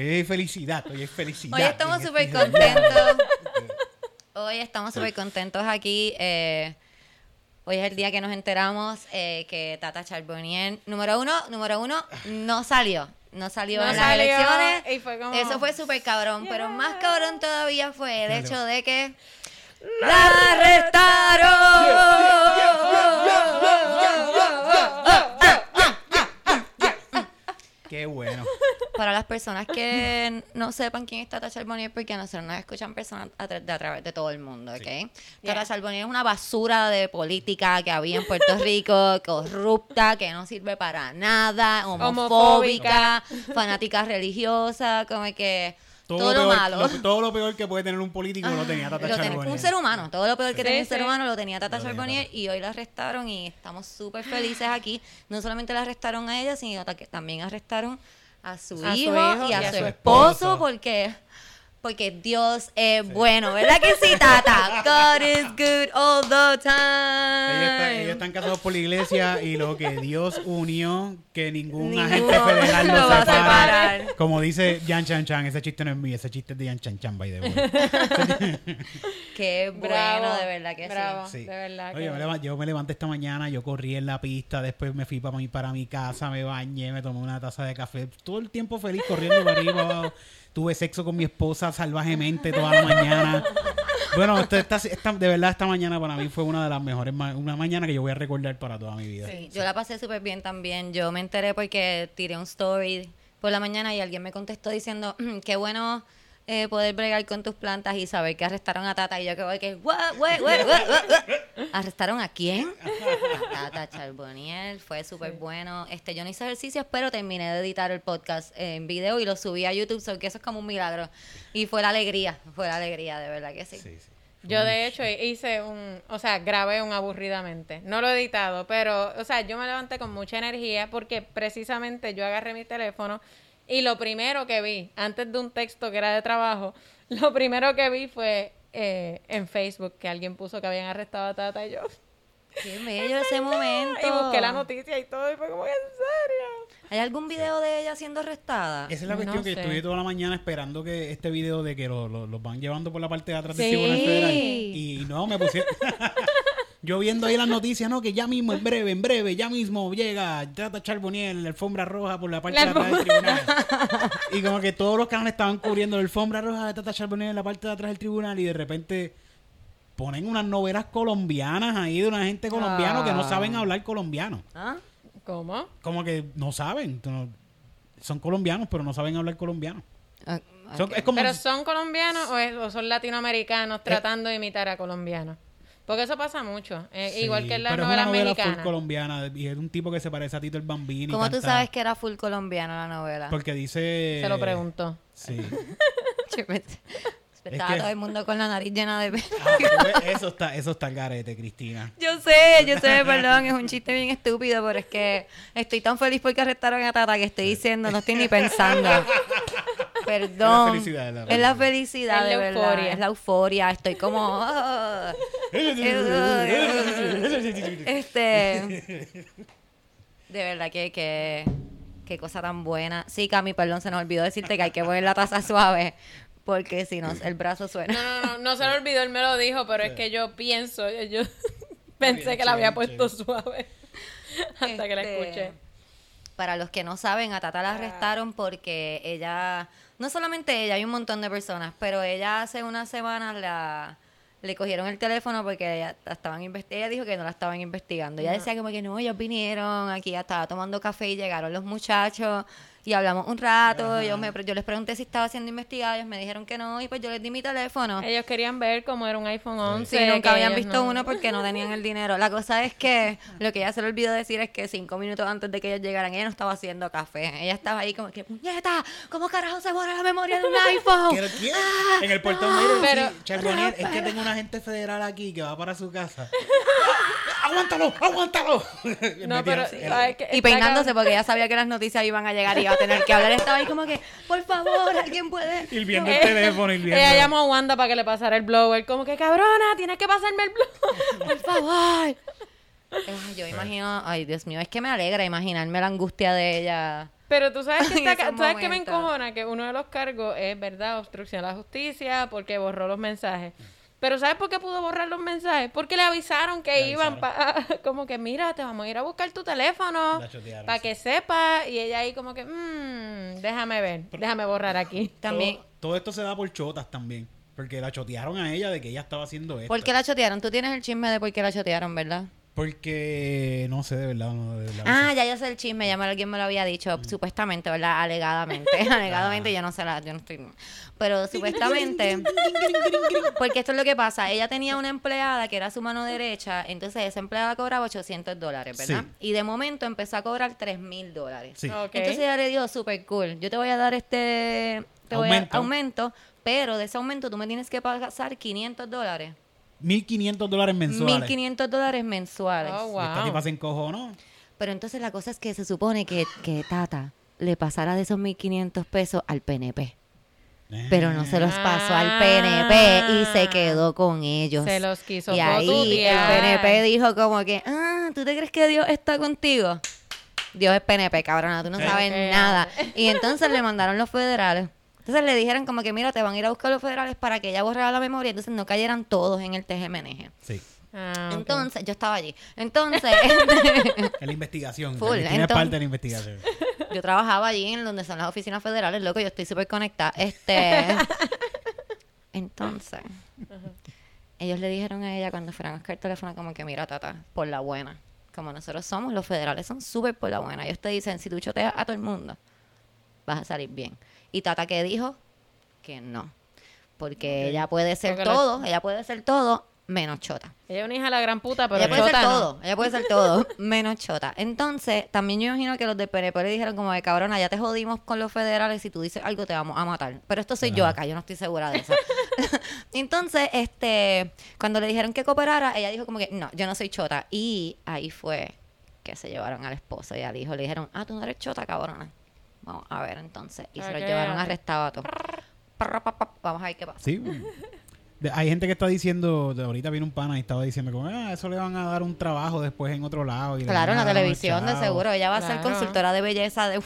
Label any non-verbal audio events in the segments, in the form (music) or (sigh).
Hoy hay felicidad, hoy hay felicidad. Hoy estamos súper este- contentos. Hoy estamos súper contentos aquí. eh, hoy es el día que nos enteramos eh, que Tata Charbonnier, número uno, número uno, no salió. No salió No en las elecciones. y fue como- Eso fue súper cabrón. Pero más cabrón todavía fue el hecho de que ¡La arrestaron! Qué bueno. Para las personas que (laughs) no sepan quién es Tata Charbonnier, porque nosotros nos escuchan personas a, tra- de a través de todo el mundo, ¿ok? Tata Yeah. Charbonnier es una basura de política que había en Puerto Rico, (laughs) corrupta, que no sirve para nada, homofóbica, fanática religiosa, como que todo, lo peor, malo. lo- todo lo peor que puede tener un político lo tenía Tata Lo Charbonnier. un ser humano, todo lo peor que Sí, tenía un ser humano lo tenía Tata Lo Charbonnier y hoy la arrestaron y estamos súper felices aquí. No solamente la arrestaron a ella, sino que también arrestaron a su, A su hijo, y a, su, su esposo, esposo. porque porque Dios es bueno, ¿verdad que sí, Tata? God is good all the time. Ellos, están, ellos están casados por la iglesia y lo que Dios unió, que ningún Ninguno agente federal (laughs) lo lo va a separa. separar. Como dice Jan Chan Chan, ese chiste no es mío, ese chiste es de Jan Chan Chan, by the way. (laughs) Qué bueno, de verdad que bravo. sí. Sí. De verdad Oye, que- me leva- yo me levanté esta mañana, yo corrí en la pista, después me fui para mi, para mi casa, me bañé, me tomé una taza de café, todo el tiempo feliz corriendo para arriba. Tuve sexo con mi esposa salvajemente toda la mañana. Bueno, esta, esta- esta- de verdad esta mañana para mí fue una de las mejores, ma- una mañana que yo voy a recordar para toda mi vida. Sí, yo la pasé súper bien también. Yo me enteré porque tiré un story por la mañana y alguien me contestó diciendo, "Mm, qué bueno eh, poder bregar con tus plantas y saber que arrestaron a Tata. Y yo que voy que. (laughs) ¿Arrestaron a quién? A (laughs) Tata Charbonnier. Fue súper bueno. Este, yo no hice ejercicios, pero terminé de editar el podcast en video y lo subí a YouTube, so que eso es como un milagro. Y fue la alegría, fue la alegría, de verdad que sí. Sí, sí. Yo de hecho hice un, o sea, grabé un aburridamente. No lo he editado, pero, o sea, yo me levanté con mucha energía porque precisamente yo agarré mi teléfono y lo primero que vi, antes de un texto que era de trabajo, (laughs) lo primero que vi fue eh, en Facebook que alguien puso que habían arrestado a Tata y yo. Qué (laughs) bello ese momento. Y busqué la noticia y todo y fue como, ¿en serio? ¿Hay algún video de ella siendo arrestada? Esa es la No cuestión que sé. estuve toda la mañana esperando que este video de que lo- lo- los van llevando por la parte de atrás del Sí. Tribunal Federal. Y no, me pusieron... (laughs) Yo viendo ahí las noticias, ¿no? Que ya mismo, en breve, en breve, ya mismo llega Tata Charbonnier, la alfombra roja por la parte La de atrás del tribunal. y como que todos los canales estaban cubriendo la alfombra roja de Tata Charbonnier en la parte de atrás del tribunal y de repente ponen unas novelas colombianas ahí de una gente colombiana que no Ah. saben hablar colombiano. ¿Ah? ¿Cómo? Como que no saben. son colombianos, pero no saben hablar colombiano. Ah, Son- ok. es como ¿Pero son colombianos o, es- o son Eh, latinoamericanos tratando de imitar a colombianos? Porque eso pasa mucho. eh, Sí, igual que en las pero es una novela mexicanas. full colombiana y es un tipo que se parece a Tito el Bambino. ¿Cómo tú canta- sabes que era full colombiana la novela? Porque dice... Se lo preguntó. Sí. (laughs) (laughs) Pensé- Estaba que- todo el mundo con la nariz llena de... Ah, tú ves, eso está, eso está al garete, Cristina. (laughs) Yo sé, yo sé, perdón, es un chiste bien estúpido, pero es que estoy tan feliz porque arrestaron a Tata que estoy diciendo, no estoy ni pensando. Perdón. Es la felicidad, es la Es la felicidad, Es la de verdad. euforia. Es la euforia. Estoy como. ah. (laughs) este. De verdad que, que. Qué cosa tan buena. Sí, Cami, perdón, se nos olvidó decirte que hay que poner la taza (laughs) suave. Porque si no, el brazo suena. No, no, no, no se lo olvidó, él me lo dijo, pero es que yo pienso, yo, yo (laughs) pensé que la había puesto suave hasta que la Este, escuché. Para los que no saben, a Tata la arrestaron porque ella, no solamente ella, hay un montón de personas, pero ella hace unas semanas la, le cogieron el teléfono porque ella, la estaban ella dijo que no la estaban investigando. Ella decía como que no, ellos vinieron, aquí estaba tomando café y llegaron los muchachos y hablamos un rato. Yo, me, yo les pregunté si estaba siendo investigada, ellos me dijeron que no y pues yo les di mi teléfono. Ellos querían ver cómo era un iPhone 11. Sí, nunca habían visto no- uno porque no tenían el dinero. La cosa es que lo que ella se le olvidó decir es que cinco minutos antes de que ellos llegaran, ella no estaba haciendo café. Ella estaba ahí como que, puñeta, ¿cómo carajo se borra la memoria de un (laughs) iPhone? ¿Pero quién? En el portón Mayer, Pero- sí, Charbonnier, es que tengo un agente federal aquí que va para su casa. ¡Aguántalo! ¡Aguántalo! No, (laughs) pero. Y peinándose porque ella sabía que las noticias iban a llegar y iba a tener que hablar. Estaba ahí como que, por favor, alguien puede. (laughs) Y viendo el teléfono y viendo... Ella llamó a Wanda para que le pasara el blower. Como que, cabrona, tienes que pasarme el blower. (laughs) Por favor. Ay, yo imagino, ay Dios mío, es que me alegra imaginarme la angustia de ella Pero tú sabes que, está, tú sabes que me encojona que uno de los cargos es, ¿verdad? Obstrucción a la justicia porque borró los mensajes. Pero ¿sabes por qué pudo borrar los mensajes? Porque le avisaron que Le iban pa- (laughs) como que mira, te vamos a ir a buscar tu teléfono La chotearon, para sí. que sepa y ella ahí como que, "Mm, déjame ver, déjame borrar aquí. También. Todo, todo esto se da por chotas también. Porque la chotearon a ella de que ella estaba haciendo esto. ¿Por qué la chotearon? Tú tienes el chisme de por qué la chotearon, ¿verdad? Porque no sé, de verdad. No, de verdad no Ah, ya yo sé el chisme, ya me, alguien me lo había dicho, supuestamente, ¿verdad? Alegadamente. (laughs) Alegadamente yo no sé la, yo no estoy. Pero (laughs) supuestamente. Porque esto es lo que pasa. Ella tenía una empleada que era su mano derecha, entonces esa empleada cobraba 800 dólares, ¿verdad? Sí. Y de momento empezó a cobrar 3 mil dólares. Sí. Entonces ella le dijo, super cool, yo te voy a dar este te voy a- Aumento. aumento, pero de ese aumento tú me tienes que pasar 500 dólares. 1.500 dólares mensuales. 1.500 dólares mensuales. Oh, Y Esta wow. tipa se encojonó. Pero entonces la cosa es que se supone que, que Tata le pasara de esos 1.500 pesos al PNP. Pero no se los pasó al PNP y se quedó con ellos. Se los quiso Y ahí el. PNP dijo como que, ah, ¿tú te crees que Dios está contigo? Dios es PNP, cabrona, tú no sabes nada. Y entonces le mandaron los federales. Entonces le dijeron como que, mira, te van a ir a buscar los federales para que ella borrara la memoria, entonces no cayeran todos en el TGMNG. Sí. Ah. Entonces, yo estaba allí. Entonces, (laughs) Es la investigación. Full, Tiene entonces- parte de la investigación. (laughs) yo trabajaba allí en donde son las oficinas federales, loco, yo estoy súper conectada. Este. (laughs) Entonces, ellos le dijeron a ella cuando fueron a buscar el teléfono, como que, mira, tata, por la buena. Como nosotros somos, los federales son súper por la buena. Ellos te dicen, si tú choteas a todo el mundo, vas a salir bien. Y Tata que dijo que no. Porque ella puede ser Porque la- todo, ella puede ser todo menos chota. Ella es una hija de la gran puta, pero ella puede ser chota no. todo, ella puede ser todo, (laughs) menos chota. Entonces, también yo imagino que los del PNP le dijeron como de cabrona, ya te jodimos con los federales, si tú dices algo te vamos a matar. Pero esto soy yo acá, yo no estoy segura de eso. (laughs) Entonces, este, cuando le dijeron que cooperara, ella dijo como que, no, yo no soy chota. Y ahí fue que se llevaron al esposo y al hijo. Le dijeron, ah, tú no eres chota, cabrona. Vamos a ver entonces. Y se los llevaron arrestados a todos. Vamos a ver qué pasa. Sí. De- hay gente que está diciendo, de ahorita viene un pana y estaba diciendo como, ah, eso le van a dar un trabajo después en otro lado. Y Claro, en la televisión, de seguro. Ella va a ser consultora de belleza de...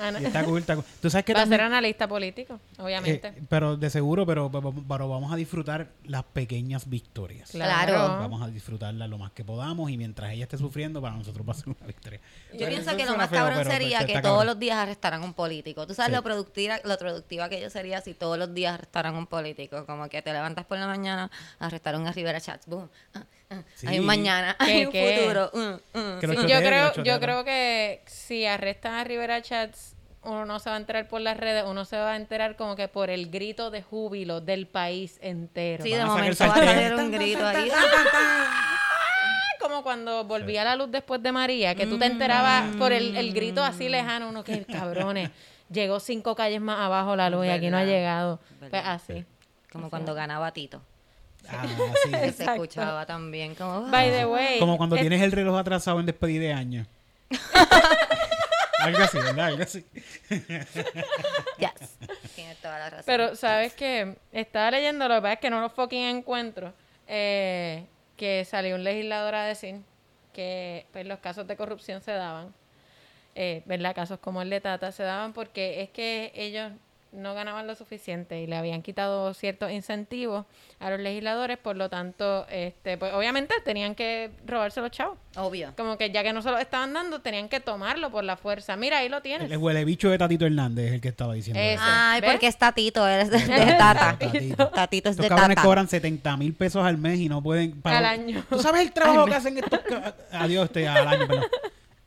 Ana- Y está cool, está cool. Tú sabes que Va a ser analista político, obviamente. eh, pero de seguro, pero, pero, pero vamos a disfrutar las pequeñas victorias. Claro. Vamos a disfrutarlas lo más que podamos y mientras ella esté sufriendo, para nosotros va a ser una victoria. Yo Pero pienso que lo más feo, cabrón pero, sería pues, que todos cabrón. los días arrestaran un político. ¿Tú sabes Sí. lo, productiva, lo productiva que yo sería si todos los días arrestaran un político? Como que te levantas por la mañana, arrestaron a Rivera Chats, boom. ah, ah, Sí. (laughs) Hay un mañana, ¿Qué, hay un qué? futuro. mm, mm. Que lo Sí, choteen, yo creo, yo creo que si arrestan a Rivera Chats, uno no se va a enterar por las redes, uno se va a enterar como que por el grito de júbilo del país entero. Sí, de momento va a salir un grito ahí. (laughs) Como cuando volvía la luz después de María, que tú te enterabas por el, el grito así lejano, uno que cabrones, llegó cinco calles más abajo la luz y aquí no ha Verdad. llegado. Pues así. Como cuando ganaba Tito. Ah, sí. Que (laughs) se Exacto. escuchaba también como... By the way, Como cuando tienes el reloj atrasado en despedida de año. (laughs) Algo así, ¿verdad? Algo así. (laughs) Yes. Tienes toda la razón. Pero, ¿sabes qué? Estaba leyendo, lo que pasa es que no lo fucking encuentro, eh, que salió un legislador a decir que pues, los casos de corrupción se daban, eh, ¿verdad? Casos como el de Tata se daban porque es que ellos no ganaban lo suficiente y le habían quitado ciertos incentivos a los legisladores, por lo tanto, este, pues obviamente tenían que robarse los chavos. Obvio. Como que ya que no se los estaban dando, tenían que tomarlo por la fuerza. Mira, ahí lo tienes. El huele bicho de Tatito Hernández es el que estaba diciendo. Ese. eso. Ay, ¿Ves? porque es Tatito, de, de Tata. Tatito. Tatito es Estos de cabrones Tata. cobran 70 mil pesos al mes y no pueden pagar. Al año. ¿Tú sabes el trabajo que hacen estos Adiós, este, al año, perdón.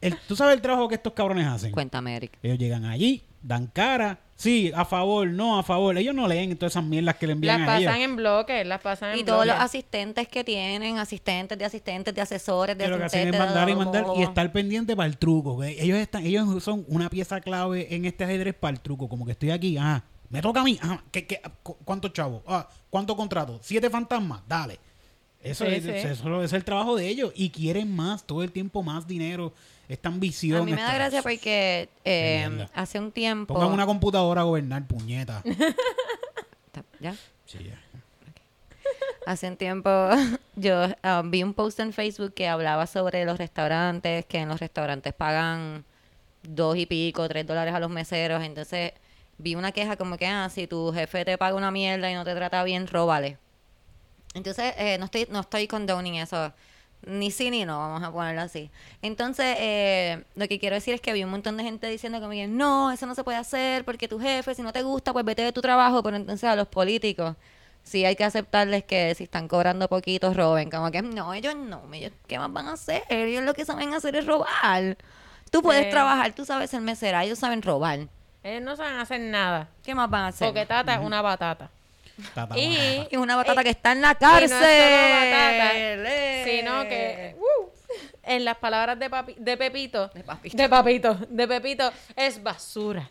El- ¿Tú sabes el trabajo que estos cabrones hacen? Cuéntame, Eric. Ellos llegan allí, dan cara, sí, a favor, no, a favor. Ellos no leen todas esas mierdas que le envían Las a ellos. pasan en bloques, las pasan en Y todos los asistentes que tienen, asistentes de asistentes, de asesores, de Que lo que hacen es asistentes, mandar y mandar y estar pendiente para el truco. Ellos están, ellos son una pieza clave en este ajedrez para el truco. Como que estoy aquí, ah, me toca a mí, ah, ¿qué, qué, cu- ¿cuántos chavos? Ah, ¿Cuánto contrato? ¿Siete fantasmas? Dale. Eso, Sí, es, sí. eso es el trabajo de ellos. Y quieren más, todo el tiempo más dinero. Esta ambición. A mí me da gracia porque eh, hace un tiempo... Pongan una computadora a gobernar, puñeta. (laughs) ¿Ya? Sí, ya. Hace un tiempo (laughs) yo ah, vi un post en Facebook que hablaba sobre los restaurantes, que en los restaurantes pagan dos y pico, tres dólares a los meseros. Entonces vi una queja como que, ah, si tu jefe te paga una mierda y no te trata bien, róbale. Entonces, eh, no estoy, no estoy condoning eso. Ni sí ni no, vamos a ponerlo así. Entonces, eh, lo que quiero decir es que vi un montón de gente diciendo que no, eso no se puede hacer porque tu jefe, si no te gusta, pues vete de tu trabajo. Pero entonces a los políticos, sí hay que aceptarles que si están cobrando poquitos, roben. Como que no, ellos no, ellos, ¿qué más van a hacer? Ellos lo que saben hacer es robar. Tú puedes trabajar, tú sabes ser mesera, ellos saben robar. Ellos no saben hacer nada. ¿Qué más van a hacer? Porque Tata es una batata. Tata, Y-. Y una batata Eh, que está en la Y no cárcel. es solo batata, Eh. sino que, uh, en las palabras de, papi- de Pepito, De papito. de Papito, de Pepito, es basura.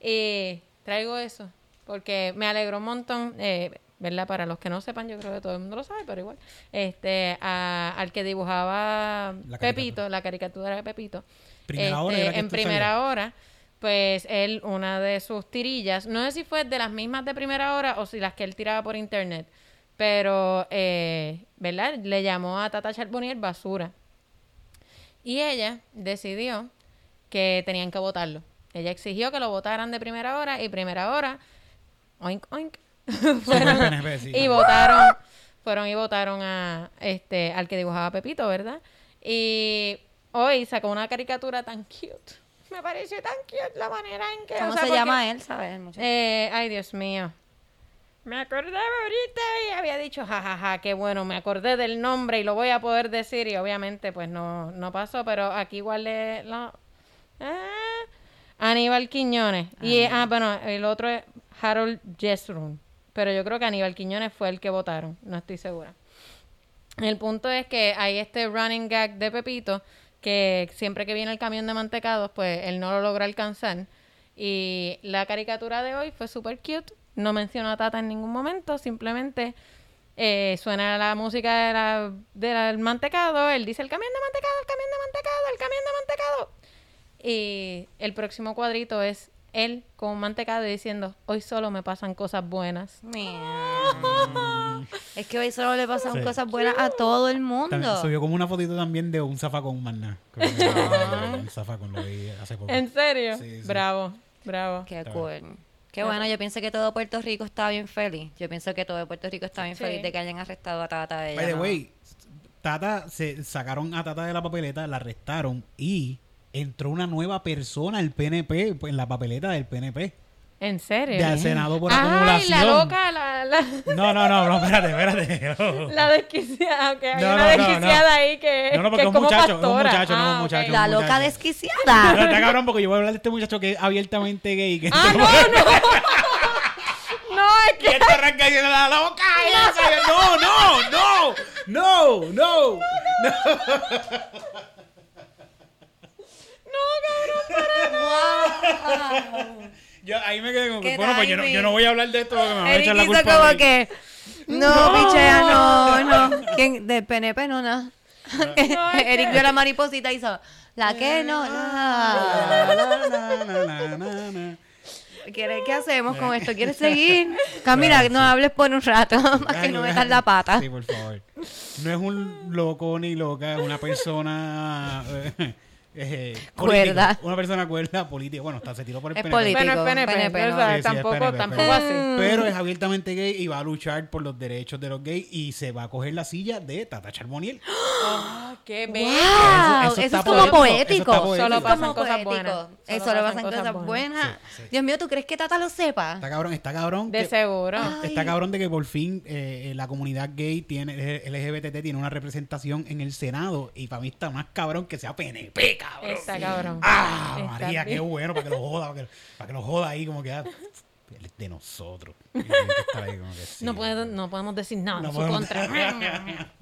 Y traigo eso porque me alegró un montón, eh, ¿verdad? Para los que no sepan, yo creo que todo el mundo lo sabe, pero igual. Este, a- al que dibujaba La Pepito, la caricatura de Pepito. Primera este, en primera hora, pues él, una de sus tirillas, no sé si fue de las mismas de primera hora o si las que él tiraba por internet, pero, eh, ¿verdad? Le llamó a Tata Charbonnier basura. Y ella decidió que tenían que votarlo. Ella exigió que lo votaran de primera hora y primera hora, oink, oink, (laughs) sí. y votaron, fueron y votaron a este al que dibujaba Pepito, ¿verdad? Y hoy sacó una caricatura tan cute. Me pareció tan cute la manera en que. ¿Cómo o sea, se porque- llama él, sabes? Eh, ay, Dios mío. Me acordé ahorita y había dicho, jajaja, qué bueno, me acordé del nombre y lo voy a poder decir y obviamente pues no, no pasó, pero aquí igual le... lo- Ah, Aníbal Quiñones. Y, ah, bueno, el otro es Harold Jesrun. Pero yo creo que Aníbal Quiñones fue el que votaron, no estoy segura. El punto es que hay este running gag de Pepito que siempre que viene el camión de mantecados, pues él no lo logra alcanzar. Y la caricatura de hoy fue súper cute. No mencionó a Tata en ningún momento, simplemente eh, suena la música de la- del mantecado. Él dice el camión de mantecado, el camión de mantecado, el camión de mantecado. Y el próximo cuadrito es él con un mantecado diciendo, hoy solo me pasan cosas buenas. (laughs) Es que hoy solo le pasan Sí. cosas buenas a todo el También mundo. subió como una fotito también de un zafacón más nada. Como que- Un zafacón lo vi hace poco. ¿En serio? Sí, sí. Bravo, bravo. Qué Está cool. Qué bueno, yo pienso que todo Puerto Rico está bien feliz. Yo pienso que todo Puerto Rico está bien Sí. feliz de que hayan arrestado a Tata. ella By the no. way, Tata, se sacaron a Tata de la papeleta, la arrestaron y entró una nueva persona al PNP, pues, en la papeleta del PNP. ¿En serio? Del Senado por Ay, acumulación. la loca, la, la, No, no, no, no, espérate, espérate. No, (laughs) la desquiciada. Ok, hay No, una no, no, desquiciada no. ahí que, No, no, porque que es un muchacho, es un muchacho, no es un Ah, muchacho. La un loca muchacho. desquiciada. Pero está cabrón porque yo voy a hablar de este muchacho que es abiertamente gay. Que Ah, no, no. (laughs) No, es Y que... este arranca diciendo la loca esa. Y yo, No, no, no, no, no. Yo ahí me quedé como que, ¿Qué bueno, pues yo no, yo no voy a hablar de esto porque me van a echar la hizo culpa. como que... No, pichea, no, no. (laughs) ¿Quién? Del PNP, no, no. (laughs) Eric vio la mariposita y hizo... ¿La qué? No, La, no. la, la, la, la, la, la. ¿Quieres, ¿Qué hacemos con esto? ¿Quieres (laughs) seguir? Camila, no hables por un rato, para que no ay, metas la pata. Sí, por favor. No es un loco ni loca, es una persona. Eh, (laughs) Cuerda. Una persona cuerda política. Bueno, está, se tiró por el Es PNP. político. Bueno, es PNP, PNP, o no. sea, Sí, sí, es tampoco, PNP, tampoco pero- así. Pero es abiertamente gay y va a luchar por los derechos de los gays y se va a coger la silla de Tata Charboniel. (gasps) Ah, qué bello. ¡Wow! Eso- Eso, eso está es como poético, poético. Solo pasan cosas buenas. Eso Solo pasan cosas buenas. buenas. Sí, sí. Dios mío, ¿tú crees que Tata lo sepa? Está cabrón, está cabrón. De que- seguro. Está cabrón de que por fin eh, la comunidad gay tiene LGBT tiene una representación en el Senado y para mí está más cabrón que sea PNP, cabrón. Está cabrón. Ah, Está María, qué bueno para que lo joda, para que, para que lo joda ahí como que ah, él es de nosotros. (laughs) Que que sí. No, puedo- no podemos decir nada No en su podemos- contra. (laughs)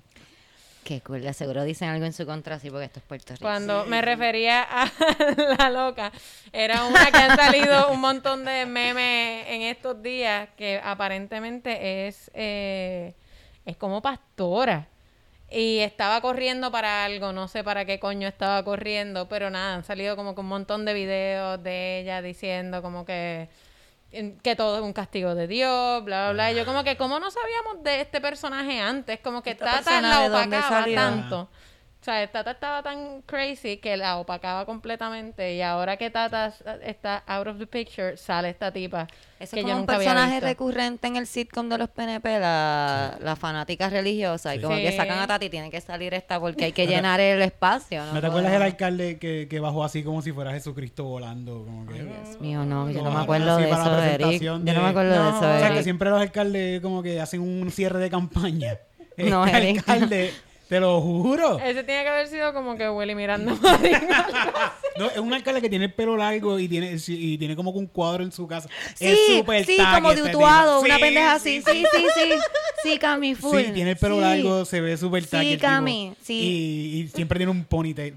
Qué cool, de seguro dicen algo en su contra, sí, porque esto es Puerto Rico. Cuando me refería a (laughs) la loca, era una que han salido un montón de memes en estos días que aparentemente es, eh, es como pastora. Y estaba corriendo para algo, no sé para qué coño estaba corriendo, pero nada, han salido como que un montón de videos de ella diciendo como que que todo es un castigo de Dios, bla, bla, bla. Y yo como que, ¿cómo no sabíamos de este personaje antes? Como que ¿Esta Tata persona la opacaba tanto. Sea, Tata estaba tan crazy que la opacaba completamente y ahora que Tata está out of the picture, sale esta tipa Eso que es yo como un nunca personaje visto. recurrente en el sitcom de los PNP, la, la fanática religiosa. Y Sí. como que Sí. sacan a Tati, tiene que salir esta porque hay que llenar el espacio. ¿no? ¿No te acuerdas del Podemos- alcalde que, que bajó así como si fuera Jesucristo volando? Como que, Ay, Dios mío, no, yo no me acuerdo de eso, Eric. Yo no me de- acuerdo de eso, O sea, que siempre los alcaldes como que hacen un cierre de campaña. No, Este Eric. Te lo juro. Ese tiene que haber sido como que Willy Miranda (laughs) Marín. No, es un alcalde que tiene el pelo largo y tiene, y tiene como que un cuadro en su casa. Sí, es súper sí, como de este una Sí, pendeja así. Sí, sí, sí. Sí, Cami, full. Sí, tiene el pelo Sí. largo, se ve súper Sí, tacky tipo. Cami, sí. Y, y siempre tiene un ponytail.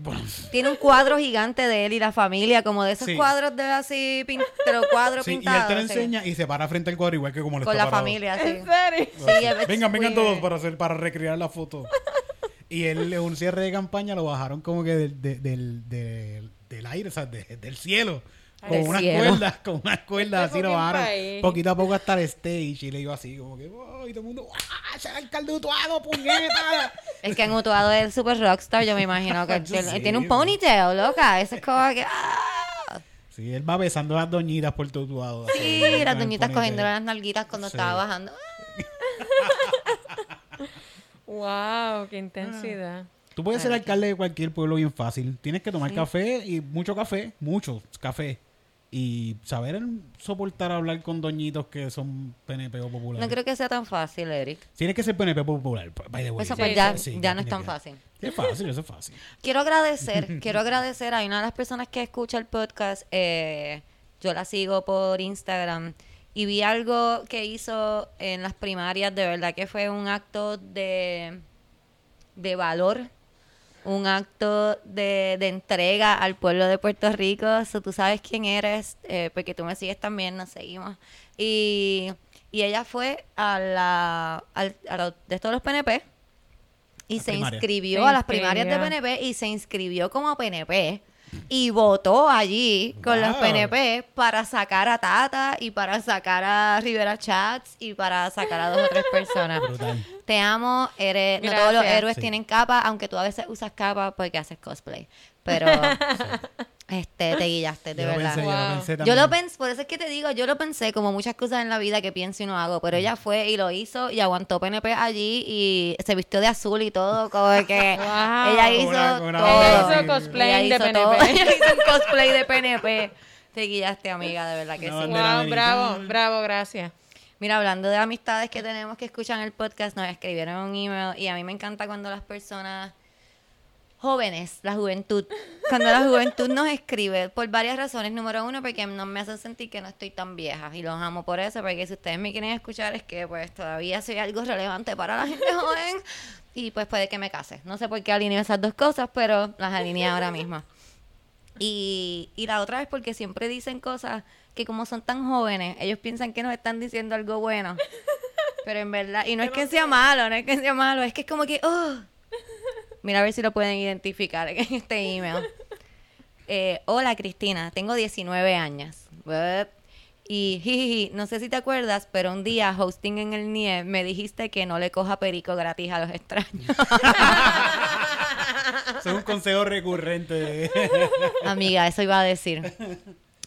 Tiene un cuadro gigante de él y la familia, como de esos Sí. cuadros de así, los cuadros sí, y él pintados. te lo sí. enseña y se para frente al cuadro igual que como lo Con está la parado. familia, sí. ¿En serio? Sí, it's vengan, vengan todos para hacer, para recrear la foto. Y él, en un cierre de campaña, lo bajaron como que del, de- del, del, del aire, o sea, de- del cielo. Con unas cuerdas, con unas cuerdas Este así lo bajaron. Poquito a poco hasta el stage y le iba así, como que, "Oh", y todo el mundo, ¡ah! ¡Ese es el alcalde de Utuado, puñeta! (laughs) Es que en Utuado es súper rockstar, yo me imagino que (laughs) sé, tiene un ponytail, loca. Eso es como que. ¡ah! Sí, él va besando a las doñitas por todo Utuado. Sí, las el doñitas cogiendo las nalguitas cuando Sí. estaba bajando. Wow, qué intensidad. Tú puedes ser Ah, alcalde de cualquier pueblo bien fácil. Tienes que tomar Sí. café y mucho café, mucho café. Y saber soportar hablar con doñitos que son PNP o populares. No creo que sea tan fácil, Eric. Tienes que ser PNP popular. by the way. Eso Sí, pues ya, Sí, ya no es tan que- fácil. Es fácil, eso es fácil. (laughs) Quiero agradecer, quiero agradecer a una de las personas que escucha el podcast. eh, yo la sigo por Instagram y vi algo que hizo en las primarias. De verdad que fue un acto de, de valor, un acto de, de entrega al pueblo de Puerto Rico. So, tú sabes quién eres, eh, porque tú me sigues también, nos seguimos. Y, y ella fue a la al- a de todos los PNP y La se primaria. inscribió Se a las primarias de. PNP y se inscribió como PNP y votó allí con los. PNP para sacar a Tata y para sacar a Rivera Chats y para sacar a dos o tres personas. Brutal. Te amo, eres, no todos los héroes Sí. tienen capa, aunque tú a veces usas capa porque haces cosplay. Pero (laughs) este te guillaste, de yo lo verdad. pensé, yo lo pensé Yo también. lo pensé, por eso es que te digo, yo lo pensé como muchas cosas en la vida que pienso y no hago, pero ella fue y lo hizo y aguantó PNP allí y se vistió de azul y todo, como que (laughs) Wow. ella hizo Una- una todo. Ella hizo cosplay Ella de hizo PNP. todo. (laughs) Ella hizo un cosplay de PNP. Te guillaste, amiga, de verdad que Una sí. Wow, bravo, bravo, gracias. Mira, hablando de amistades que tenemos que escuchan el podcast, nos escribieron un email y a mí me encanta cuando las personas jóvenes, la juventud, cuando la juventud nos escribe por varias razones. Número uno, porque no me hace sentir que no estoy tan vieja y los amo por eso, porque si ustedes me quieren escuchar es que pues todavía soy algo relevante para la gente joven y pues puede que me case. No sé por qué alineo esas dos cosas, pero las alineé ahora mismo. Y, y la otra es porque siempre dicen cosas que como son tan jóvenes, ellos piensan que nos están diciendo algo bueno. (laughs) Pero en verdad, y no es que sea malo, no es que sea malo, es que es como que, oh. Mira a ver si lo pueden identificar en este email. (laughs) Eh, Hola Cristina, tengo 19 años. What? Y jijiji, no sé si te acuerdas, pero un día hosting en el NIE me dijiste que no le coja perico gratis a los extraños. (laughs) Eso es un consejo recurrente. Amiga, eso iba a decir.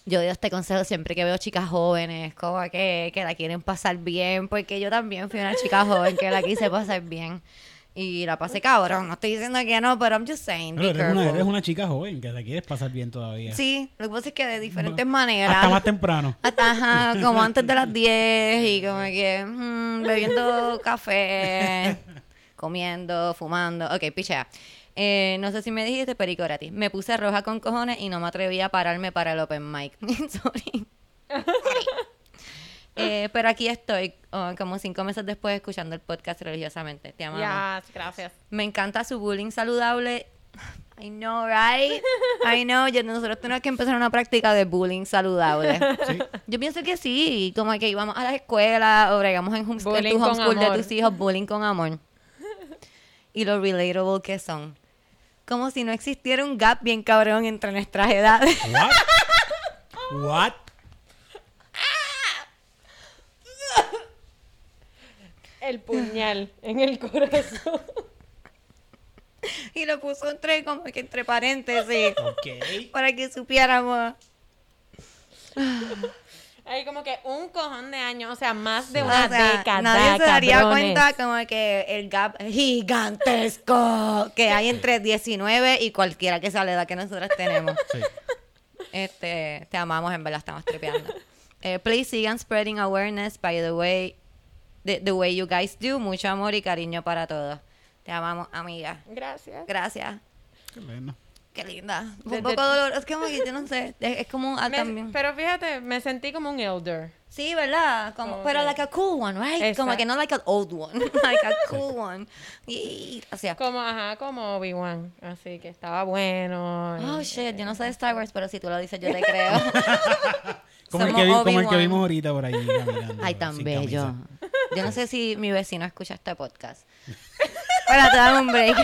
Yo doy este consejo siempre que veo chicas jóvenes, como que, que la quieren pasar bien, porque yo también fui una chica joven que la quise pasar bien. Y la pasé cabrón. No estoy diciendo que no, pero I'm just saying. Pero be eres, una, eres una chica joven que te quieres pasar bien todavía. Sí, lo que pasa es que de diferentes maneras. Hasta más temprano. Hasta, ajá, (laughs) como antes de las 10 y como que mm, bebiendo café, (laughs) comiendo, fumando. Ok, pichea. Eh, no sé si me dijiste perico gratis. Me puse roja con cojones y no me atreví a pararme para el open mic. (laughs) Sorry. (laughs) Eh, pero aquí estoy, oh, como cinco meses después, escuchando el podcast religiosamente. Te amamos. Ya, gracias. Me encanta su bullying saludable. I know, right? I know. Yo- nosotros tenemos que empezar una práctica de bullying saludable. Sí. Yo pienso que sí, como que íbamos a la escuela o bregamos en, home- en tu homeschool de tus hijos, bullying con amor. Y lo relatable que son. Como si no existiera un gap bien cabrón entre nuestras edades. What? (laughs) What? El puñal en el corazón. (laughs) Y lo puso entre, como que entre paréntesis. Ok. para que supiéramos. Hay como que un cojón de años, o sea, más de O una sea, década. nadie se daría cabrones. cuenta como que el gap gigantesco que hay entre 19 y cualquiera que sea la edad que nosotros tenemos. Sí. Este, te amamos, en verdad, estamos tripeando. Eh, please sigan spreading awareness by the way, the, the way you guys do. Mucho amor y cariño para todos. Te amamos, amiga. Gracias. Gracias. Qué bueno. Qué linda. Un de- poco doloroso. Es como que yo no sé. Es, es como ah, Me- también. pero fíjate, me sentí como un elder. Sí, ¿verdad? Como, Como pero like a cool one, right? Como Exacto. que no like an old one. (laughs) like a cool one. Y, gracias. Como, ajá, como Obi-Wan. Así que estaba bueno. y- Oh, shit. Yo no sé de Star Wars, pero si tú lo dices, yo te (laughs) creo. (laughs) Como el, que vi- como el que Obi-Wan. vimos ahorita por ahí. Ay, tan bello. camisa. Yo no sé si mi vecino escucha este podcast. Espérate, dame un break.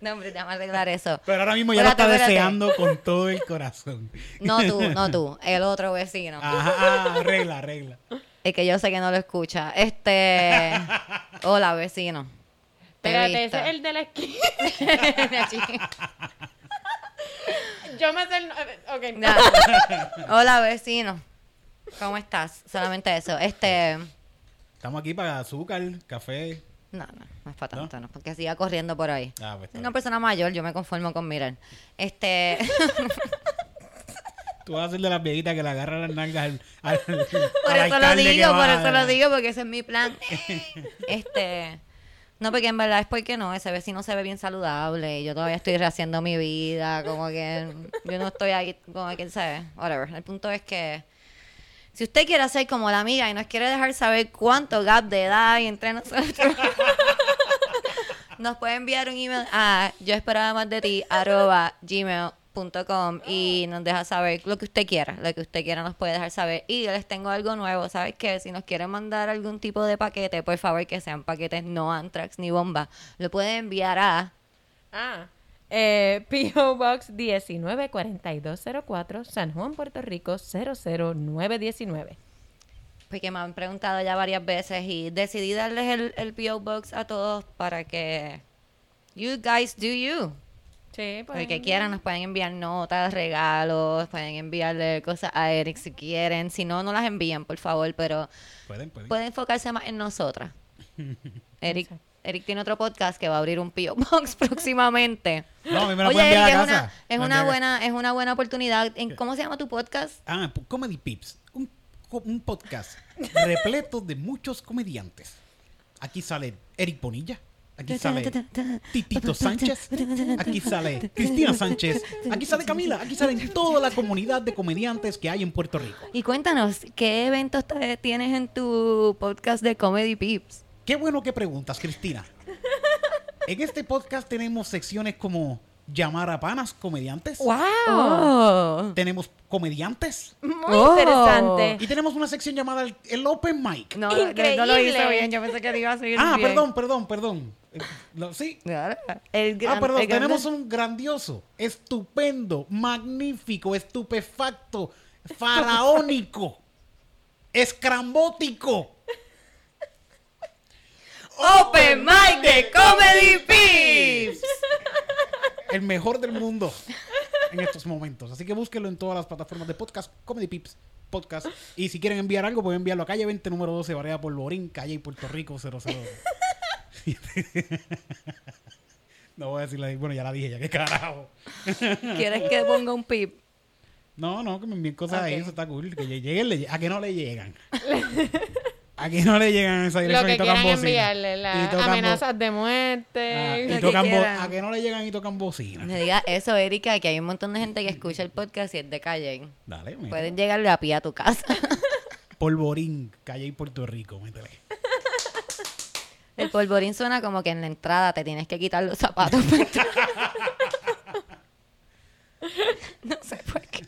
No, hombre, déjame arreglar eso. Pero ahora mismo ya lo está espérate. deseando con todo el corazón. No tú, (laughs) no tú, el otro vecino. Ajá, ah, arregla, arregla. El que yo sé que no lo escucha. Este. Hola, vecino. Te he Espérate, visto. ese es el de la esquina. (laughs) Yo me sé el... no- Ok. Ya. Hola, vecino. ¿Cómo estás? Solamente eso. Este. Estamos aquí para azúcar, café. No, no, no es para tanto, no, porque siga corriendo por ahí. Ah, pues, Soy una persona mayor, yo me conformo con mirar. Este. (laughs) Tú vas a ser de las viejitas que le agarran las nalgas al, al, (laughs) Por al eso lo digo, por eso lo digo, porque ese es mi plan. (laughs) Este. No, porque en verdad es porque no, ese vecino se ve bien saludable y yo todavía estoy rehaciendo mi vida, como que yo no estoy ahí, como que, ¿sabes? Whatever. El punto es que si usted quiere hacer como la amiga y nos quiere dejar saber cuánto gap de edad hay entre nosotros, (laughs) nos puede enviar un email a yo esperaba más de ti arroba gmail.com y nos deja saber lo que usted quiera, lo que usted quiera nos puede dejar saber. Y les tengo algo nuevo, ¿sabes qué? Si nos quieren mandar algún tipo de paquete, por favor que sean paquetes no antrax ni bomba, lo pueden enviar a Ah. Eh, (laughs) P.O. Box 194204, San Juan, Puerto Rico 00919. porque me han preguntado ya varias veces y decidí darles el, el PO Box a todos para que you guys do you. Sí, pues. Que quieran nos pueden enviar notas, regalos, pueden enviarle cosas a Eric si quieren. Si no, no las envían, por favor, pero Pueden, pueden. pueden enfocarse más en nosotras. (laughs) Eric, Eric tiene otro podcast que va a abrir un PO Box (laughs) próximamente. No, a mí me lo Oye, Eric, a es casa. una, es Me una buena, es una buena oportunidad. ¿En, ¿Cómo se llama tu podcast? Ah, Comedy Pips. Un, un podcast repleto de muchos comediantes. Aquí sale Eric Bonilla. Aquí sale Titito Sánchez. Aquí sale Cristina Sánchez. Aquí sale Camila. Aquí salen toda la comunidad de comediantes que hay en Puerto Rico. Y cuéntanos, ¿qué eventos tienes en tu podcast de Comedy Pips? Qué bueno que preguntas, Cristina. (laughs) En este podcast tenemos secciones como llamar a panas comediantes. ¡Wow! Oh. Tenemos comediantes. Muy Oh. interesante. Y tenemos una sección llamada el, el Open Mic. No, no, no lo Increíble. hice bien, yo pensé que lo iba a seguir ah, bien. perdón, perdón, perdón. Eh, sí. El Ah, perdón, el gran- tenemos un grandioso, estupendo, magnífico, estupefacto, faraónico, (laughs) escrambótico. Open Mic de Comedy Pips. (laughs) El mejor del mundo en estos momentos. Así que búsquelo en todas las plataformas de podcast, Comedy Pips Podcast. Y si quieren enviar algo, pueden enviarlo a calle 20, número 12, Barea Polvorín, calle y Puerto Rico 00. (laughs) no voy a decirla ahí. Bueno, ya la dije, ya qué carajo. ¿Quieres que ponga un pip? No, no, que me envíen cosas ahí, Ok. eso está cool. Que lle- lleguen, le- a que no le llegan. (laughs) a que no le llegan a esa Lo dirección que y tocan quieran bocina. enviarle, Y las tocan bo- amenazas de Ah, muerte. y Lo que tocan bo- quieran. a que no le llegan y tocan bocina. Me diga eso, Erika, que hay un montón de gente que escucha el podcast y es de Calle. Dale, métele. Pueden llegarle a pie a tu casa. (laughs) Polvorín, calle y Puerto Rico, métele. (laughs) El polvorín suena como que en la entrada te tienes que quitar los zapatos. para (laughs) entrar. no sé por qué.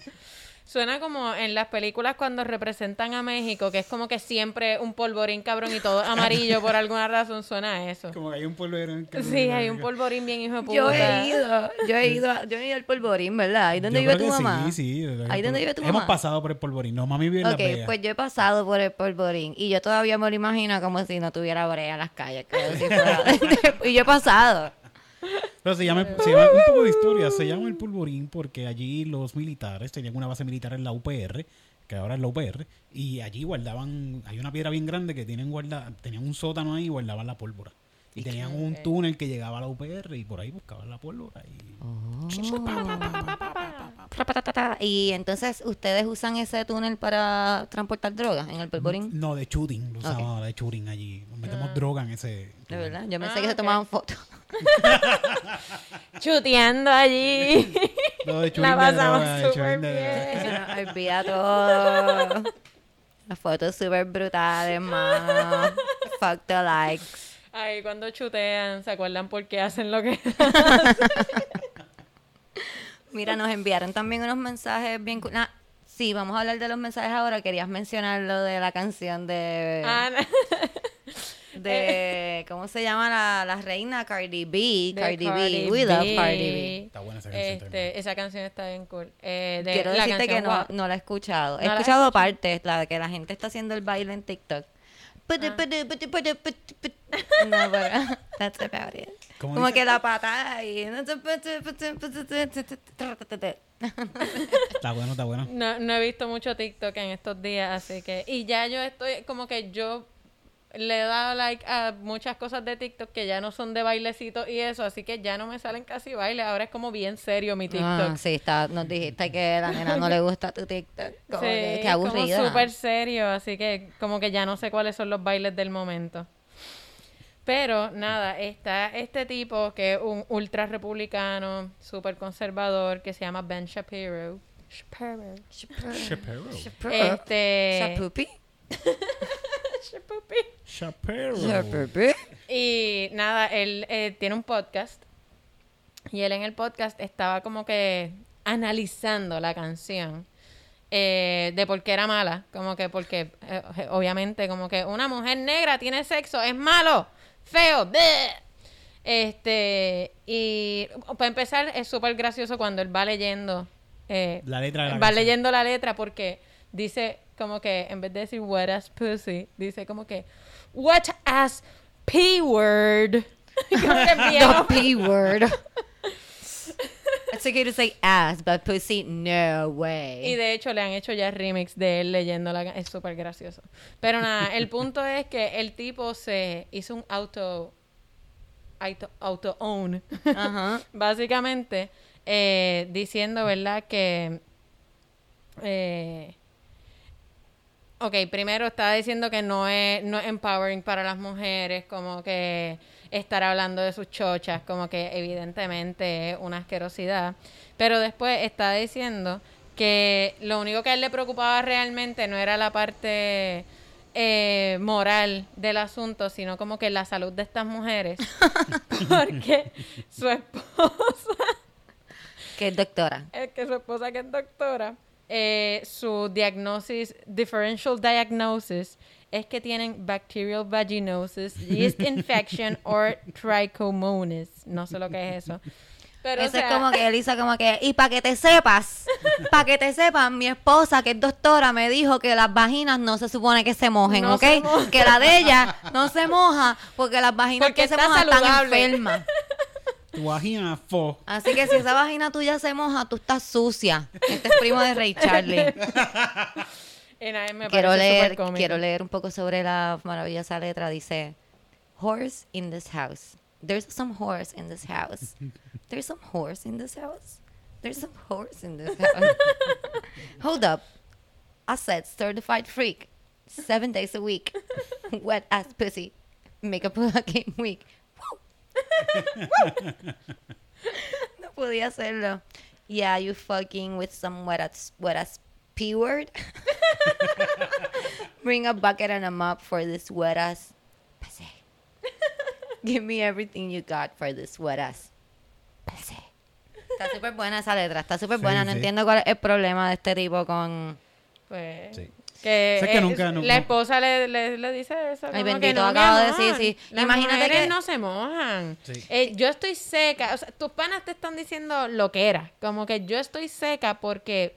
Suena como en las películas cuando representan a México, que es como que siempre un polvorín cabrón y todo amarillo por alguna razón suena a eso. Como que hay un polvorín. que- Sí, hay un polvorín bien hijo de puta. Yo he ido, yo he ido, a- yo he ido al polvorín, ¿verdad? ¿Ahí donde Yo vive creo tu que mamá? Sí, sí. Ahí donde vive tu Hemos mamá. pasado por el polvorín. No, mami vive en Ok, la Vega. pues yo he pasado por el polvorín y yo todavía me lo imagino como si no tuviera brea en las calles. como si fuera- y yo he pasado. Pero se llama, se llama- un poco de historia, se llama el polvorín porque allí los militares tenían una base militar en la UPR, que ahora es la UPR, y allí guardaban, hay una piedra bien grande que tienen guarda, tenían un sótano ahí y guardaban la pólvora. Y tenían un túnel que llegaba a la UPR y por ahí buscaban la pólvora. Y... (laughs) Y entonces, ¿ustedes usan ese túnel para transportar drogas en el polvorín? No, de shooting, lo Ok. usábamos de shooting allí. Nos metemos droga en ese. De verdad, yo pensé Ah, que se tomaban fotos. (laughs) Chuteando allí. (laughs) No, de shooting La pasamos súper bien. Olvida todo. Las fotos súper brutales, mano. Fuck the likes. Ay, cuando chutean, ¿se acuerdan por qué hacen lo que (laughs) Mira, nos enviaron también unos mensajes bien... cu- ah, sí, vamos a hablar de los mensajes ahora. Querías mencionar lo de la canción de... Ah, no. (laughs) de ¿Cómo se llama la, la reina? Cardi B. Cardi, Cardi B. We love. Cardi B. Está buena esa canción también. Este, esa canción está bien cool. Eh, de Quiero la decirte que no, no la he escuchado. He ¿No la has escuchado escuchado? partes, la de que la gente está haciendo el baile en TikTok. Ah. No, pero that's about it. ¿Cómo Como dice? que la patada y... Está bueno, está bueno. No, no he visto mucho TikTok en estos días, así que... Y ya yo estoy, como que yo le he dado like a muchas cosas de TikTok que ya no son de bailecitos y eso, así que ya no me salen casi bailes. Ahora es como bien serio mi TikTok. Ah, sí, está, nos dijiste que a la nena no le gusta tu TikTok. Como Sí, que, qué es como aburrida. súper serio, así que como que ya no sé cuáles son los bailes del momento. Pero nada, está este tipo que es un ultra republicano, súper conservador, que se llama Ben Shapiro. Shapiro. Shapiro. Este. Shapupi. (laughs) Shapiro. Y nada, él eh, tiene un podcast. Y él en el podcast estaba como que analizando la canción. eh, de por qué era mala. Como que porque, eh, obviamente, como que una mujer negra tiene sexo, es malo, feo. bleh. Este, y para empezar, es súper gracioso cuando él va leyendo. eh, La letra de la va canción. leyendo la letra porque dice como que en vez de decir wet ass pussy, dice como que wet ass p word. (laughs) Como que (laughs) bien The P word. (laughs) It's okay to say ass, but pussy, no way. Y de hecho le han hecho ya remix de él leyendo la Es súper gracioso. Pero nada, el punto es que el tipo se hizo un auto... Auto, auto own. Ajá. Básicamente, eh, diciendo, ¿verdad? Que... eh, ok, primero estaba diciendo que no es, no es empowering para las mujeres, como que estar hablando de sus chochas, como que evidentemente es una asquerosidad. Pero después está diciendo que lo único que a él le preocupaba realmente no era la parte eh, moral del asunto, sino como que la salud de estas mujeres. (laughs) Porque su esposa Que es doctora. es que su esposa que es doctora, eh, su diagnosis, differential diagnosis, es que tienen bacterial vaginosis, yeast (laughs) infection or trichomonas. No sé lo que es eso. Pero, o Eso sea, es como que él hizo como que, y para que te sepas, para que te sepas, mi esposa, que es doctora, me dijo que las vaginas no se supone que se mojen, No ¿ok? se. Que la de ella no se moja porque las vaginas Porque que se está mojan están enfermas. (laughs) Tu vagina fo. Así que si esa vagina tuya se moja, tú estás sucia. Este es primo de Ray Charlie. (laughs) y nada, me quiero leer, quiero leer un poco sobre la maravillosa letra. Dice, horse in this house. There's some horse in this house. (laughs) There's some horse in this house. There's some horse in this house. (laughs) Hold up. I said certified freak. Seven days a week. Wet ass pussy. Make a game week. (laughs) No podía hacerlo. Yeah, you fucking with some wet ass, wet ass P word. (laughs) Bring a bucket and a mop for this wet ass pussy. (laughs) Give me everything you got for this wet ass pussy. Está súper buena esa letra, está súper Sí, buena. No sí. entiendo cuál es el problema de este tipo con... Pues, Sí. Que, Sé que eh, nunca- nunca- la esposa le, le, le dice eso. Ay, bendito, que no, acabo de decir, sí. Las Imagínate que- no se mojan. Sí. Eh, yo estoy seca. O sea, tus panas te están diciendo lo que era. Como que yo estoy seca porque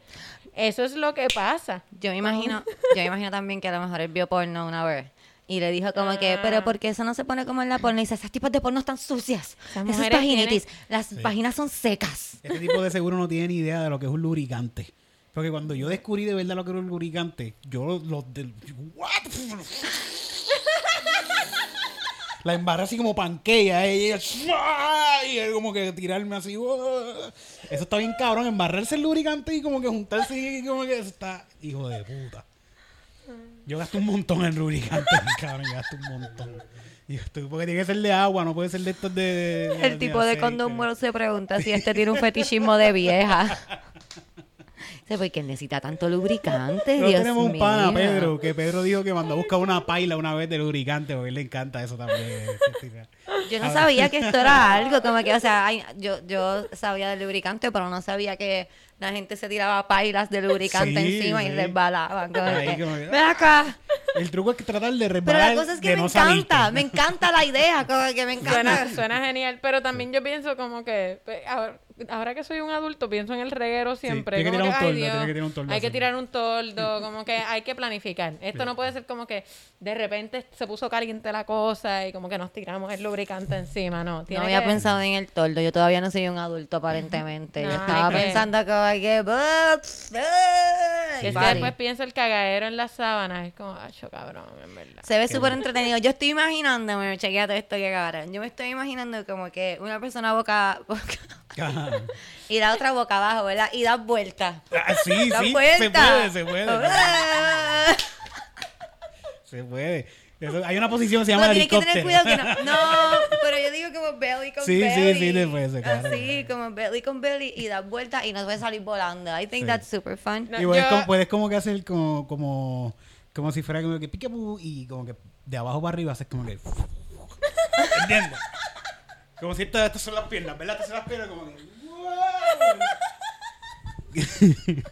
eso es lo que pasa. Yo me imagino, yo me imagino también que a lo mejor él vio porno una vez Y le dijo como que, pero ¿por qué eso no se pone como en la porno? Y dice, esas tipas de porno están sucias. Esas Esas mujeres vaginitis. Las vaginas son secas. Este tipo de seguro no tiene ni idea de lo que es un lubricante. Porque cuando yo descubrí de verdad lo que era un lubricante, yo los... los del- ¿What? La embarré así como panqueya, eh, y ella, y él como que tirarme así. Eso está bien cabrón, embarrarse el lubricante y como que juntarse y como que eso está hijo de puta. Yo gasto un montón en lubricante, (laughs) cabrón, yo gasto un montón. Y porque tiene que ser de agua, no puede ser de estos de... de- El tipo de aceite. condón bueno se pregunta si este tiene un fetichismo de vieja. (laughs) Dice, ¿por qué necesita tanto lubricante? Nosotros Dios tenemos un pana, mío. Pedro, que Pedro dijo que mandó a buscar una paila una vez de lubricante, porque a él le encanta eso también. Yo no sabía que esto era algo, como que, o sea, yo, yo sabía del lubricante, pero no sabía que la gente se tiraba pailas de lubricante Sí, encima y resbalaban. como Ahí que, como que- Ven acá. El truco es que tratar de Pero resbalar la cosa es que me no encanta, me encanta la idea, como que me encanta. Suena, suena genial, pero también yo pienso como que pe- ahora, ahora que soy un adulto pienso en el reguero siempre. tiene que tirar un toldo, Dios, tiene que tirar un toldo Hay que tirar un toldo, como que hay que planificar. Esto no puede ser como que de repente se puso caliente la cosa y como que nos tiramos el lubricante encima, no. No había que- pensado en el toldo, yo todavía no soy un adulto aparentemente. Yo estaba hay que- que... que es que después pienso el cagadero en las sábanas, es como, acho cabrón, en verdad. Se ve súper entretenido. Yo estoy imaginándome, chequeate esto que cabrón. Yo me estoy imaginando como que una persona boca, boca- (laughs) y la otra boca abajo, ¿verdad? Y da vueltas. Ah, sí, Da sí, se vueltas. puede, se puede. Se puede. (laughs) Eso- hay una posición que se llama que helicóptero. tener cuidado que no. (laughs) No, pero yo digo como belly con Sí, sí, belly. sí, le puede sacar. Así, como belly con belly y da vueltas y no puede salir volando. I think Sí. that's super fun. No, Y puedes, yo- como, puedes como que hacer como, como, como si fuera como que pique y como que de abajo para arriba haces como que. (laughs) ¿Entiendes? Como si estas, estas son las piernas, ¿verdad? Estas son las piernas como que. (laughs)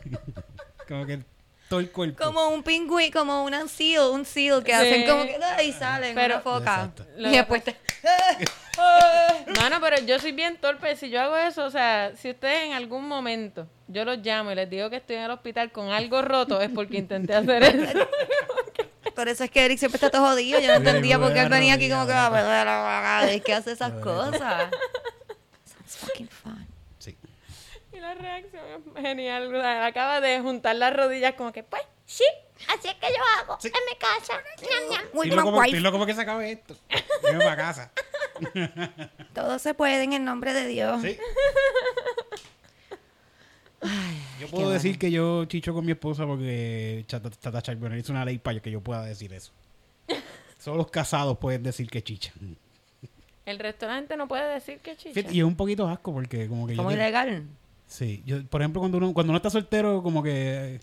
como que todo el cuerpo. Como un pingüino, como un seal, un seal que Sí. hacen como que y salen Pero- una foca. Exacto. Y después te... (laughs) (laughs) Mano, pero yo soy bien torpe. Si yo hago eso, o sea, si ustedes en algún momento yo los llamo y les digo que estoy en el hospital con algo roto, es porque intenté hacer eso. (laughs) Por eso es que Eric siempre está todo jodido. Yo no Sí, entendía por qué él venía aquí como que "Ah, me duele la vaga", es que hace esas cosas. Sounds fucking fun. La reacción es genial. o sea, acaba de juntar las rodillas como que, pues, sí. Así es que yo hago Sí. en mi casa. Wife. estoy loco porque se acabe esto. Dime para casa. (laughs) Todo se puede en el nombre de Dios. Sí. (laughs) yo puedo decir que yo chicho con mi esposa porque Chata Charbonnier hizo una ley para que yo pueda decir eso. (laughs) Solo los casados pueden decir que chichan. El restaurante no puede decir que chicha. Y es un poquito asco porque como que yo... Como ilegal. Sí, yo, por ejemplo, cuando uno, cuando uno está soltero, como que...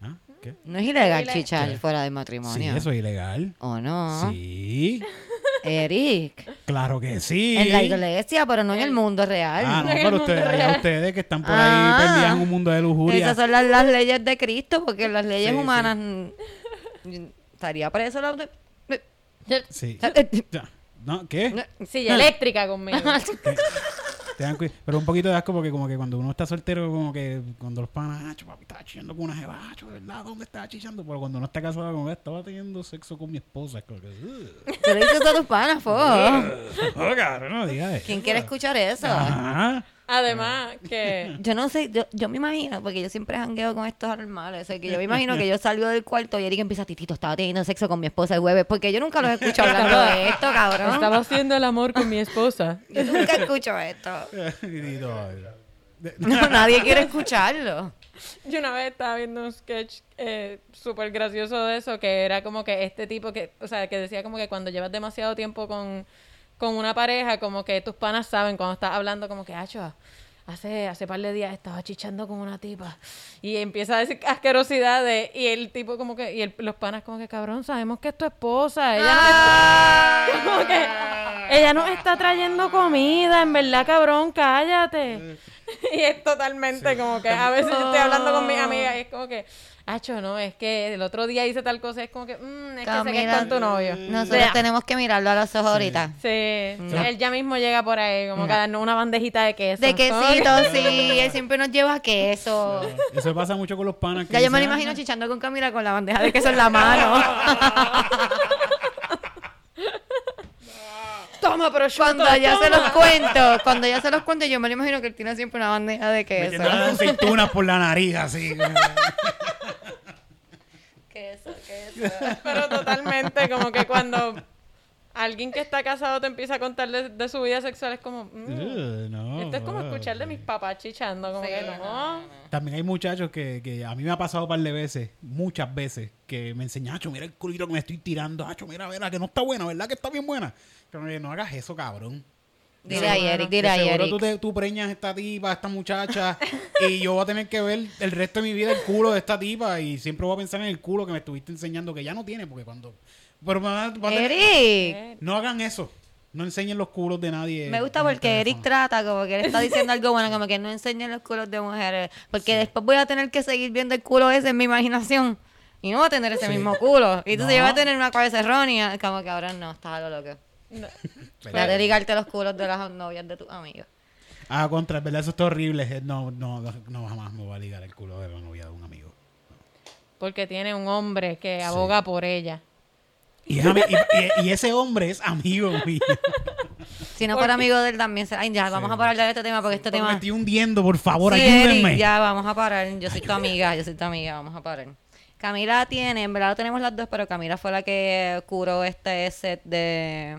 ¿Ah? ¿Qué? No es ilegal chichar ¿Qué? fuera Sí, matrimonio. eso es ilegal. ¿O no? Sí, (laughs) Eric. claro que sí. En la iglesia, pero no en el mundo real. Ah, no, En el pero mundo ustedes, allá real. ustedes que están por Ah. ahí perdidos en un mundo de lujuria. Esas son las, las leyes de Cristo, porque las leyes Sí, humanas mm, estaría preso la Sí. (laughs) ¿No? ¿Qué? Silla eléctrica conmigo. (laughs) ¿Qué? Tengan cuidado. Pero un poquito de asco porque como que cuando uno está soltero, como que cuando los panas, ah, papi, estaba chillando con una jeva, ah, de verdad, ¿dónde estaba chillando? Pero cuando uno está casado, como que estaba teniendo sexo con mi esposa. Es como que. Tú le dices a tus panas, fo. (laughs) Oh, cabrón, no digas eso. ¿Quién quiere escuchar eso? Ajá. Además, que (laughs) Yo no sé, yo, yo me imagino, porque yo siempre jangueo con estos anormales, o sea, que yo me imagino que yo salgo del cuarto y Eric empieza, Titito, estaba teniendo sexo con mi esposa el jueves, porque yo nunca los escucho (laughs) hablando de esto, cabrón. estaba haciendo el amor con mi esposa. (laughs) Yo nunca escucho esto. No, nadie quiere escucharlo. Yo una vez estaba viendo un sketch eh, súper gracioso de eso, que era como que este tipo que, o sea, que decía como que cuando llevas demasiado tiempo con, con una pareja, como que tus panas saben cuando estás hablando como que, hacho, hace, hace par de días estaba chichando con una tipa. Y empieza a decir asquerosidades y el tipo como que, y el- los panas como que, cabrón, sabemos que es tu esposa. Ella no (laughs) como que, ella nos está trayendo comida, en verdad, cabrón, cállate. (laughs) Y es totalmente como que a veces yo estoy hablando con mis amigas y es como que, Acho, no, es que el otro día hice tal cosa, es como que, mm, es que sé que es con tu novio. Nosotros Vea. tenemos que mirarlo a los ojos ahorita. Sí, él ya mismo llega por ahí, como que a darnos una bandejita de queso. De que- quesito, sí, él siempre nos lleva queso. Eso pasa mucho con los panas. que Ya yo me lo imagino "Ah, chichando con Camila con la bandeja de queso en la mano. (laughs) toma, prosciutto, Cuando ya se los cuento, cuando ya se los cuento, yo me lo imagino que él tiene siempre una bandeja de queso. Metiendo las aceitunas por la nariz, así. (laughs) Pero totalmente, como que cuando alguien que está casado te empieza a contar de, de su vida sexual, es como... mm, no, esto es como uh, escuchar de mis papás chichando, como Sí, que no, no. También hay muchachos que, que a mí me ha pasado un par de veces, muchas veces, que me enseñan, Acho, mira el culito que me estoy tirando, Acho, mira, mira, que no está buena, ¿verdad que está bien buena? Pero no hagas eso, cabrón. Dile a Eric, dile De a seguro Eric. tú, te, tú preñas a esta tipa, a esta muchacha, (laughs) y yo voy a tener que ver el resto de mi vida el culo de esta tipa, y siempre voy a pensar en el culo que me estuviste enseñando, que ya no tiene, porque cuando... Pero me va- va a tener- Eric. no hagan eso. No enseñen los culos de nadie. Me gusta en el porque Eric teléfono. trata como que él está diciendo algo bueno, como que no enseñen los culos de mujeres, porque después voy a tener que seguir viendo el culo ese en mi imaginación y no voy a tener ese Sí. mismo culo. Y entonces No. yo voy a tener una cabeza errónea, como que ahora no, estás a lo loco. No. Voy a dedicarte los culos de las novias de tus amigos. Ah, contra, verdad, eso está horrible. Eh, No, no, no, jamás me voy a ligar el culo de la novia de un amigo. Porque tiene un hombre que aboga por ella. Y, es ami- y- y- y ese hombre es amigo mío. Si no fuera amigo de él también será. Ay, ya, vamos a parar de este tema porque este Pero me tema. estoy hundiendo, por favor, Sí, ayúdenme. Ya, vamos a parar. Yo soy tu amiga, yo soy tu amiga, vamos a parar. Camila tiene, en verdad lo tenemos las dos, pero Camila fue la que curó este set de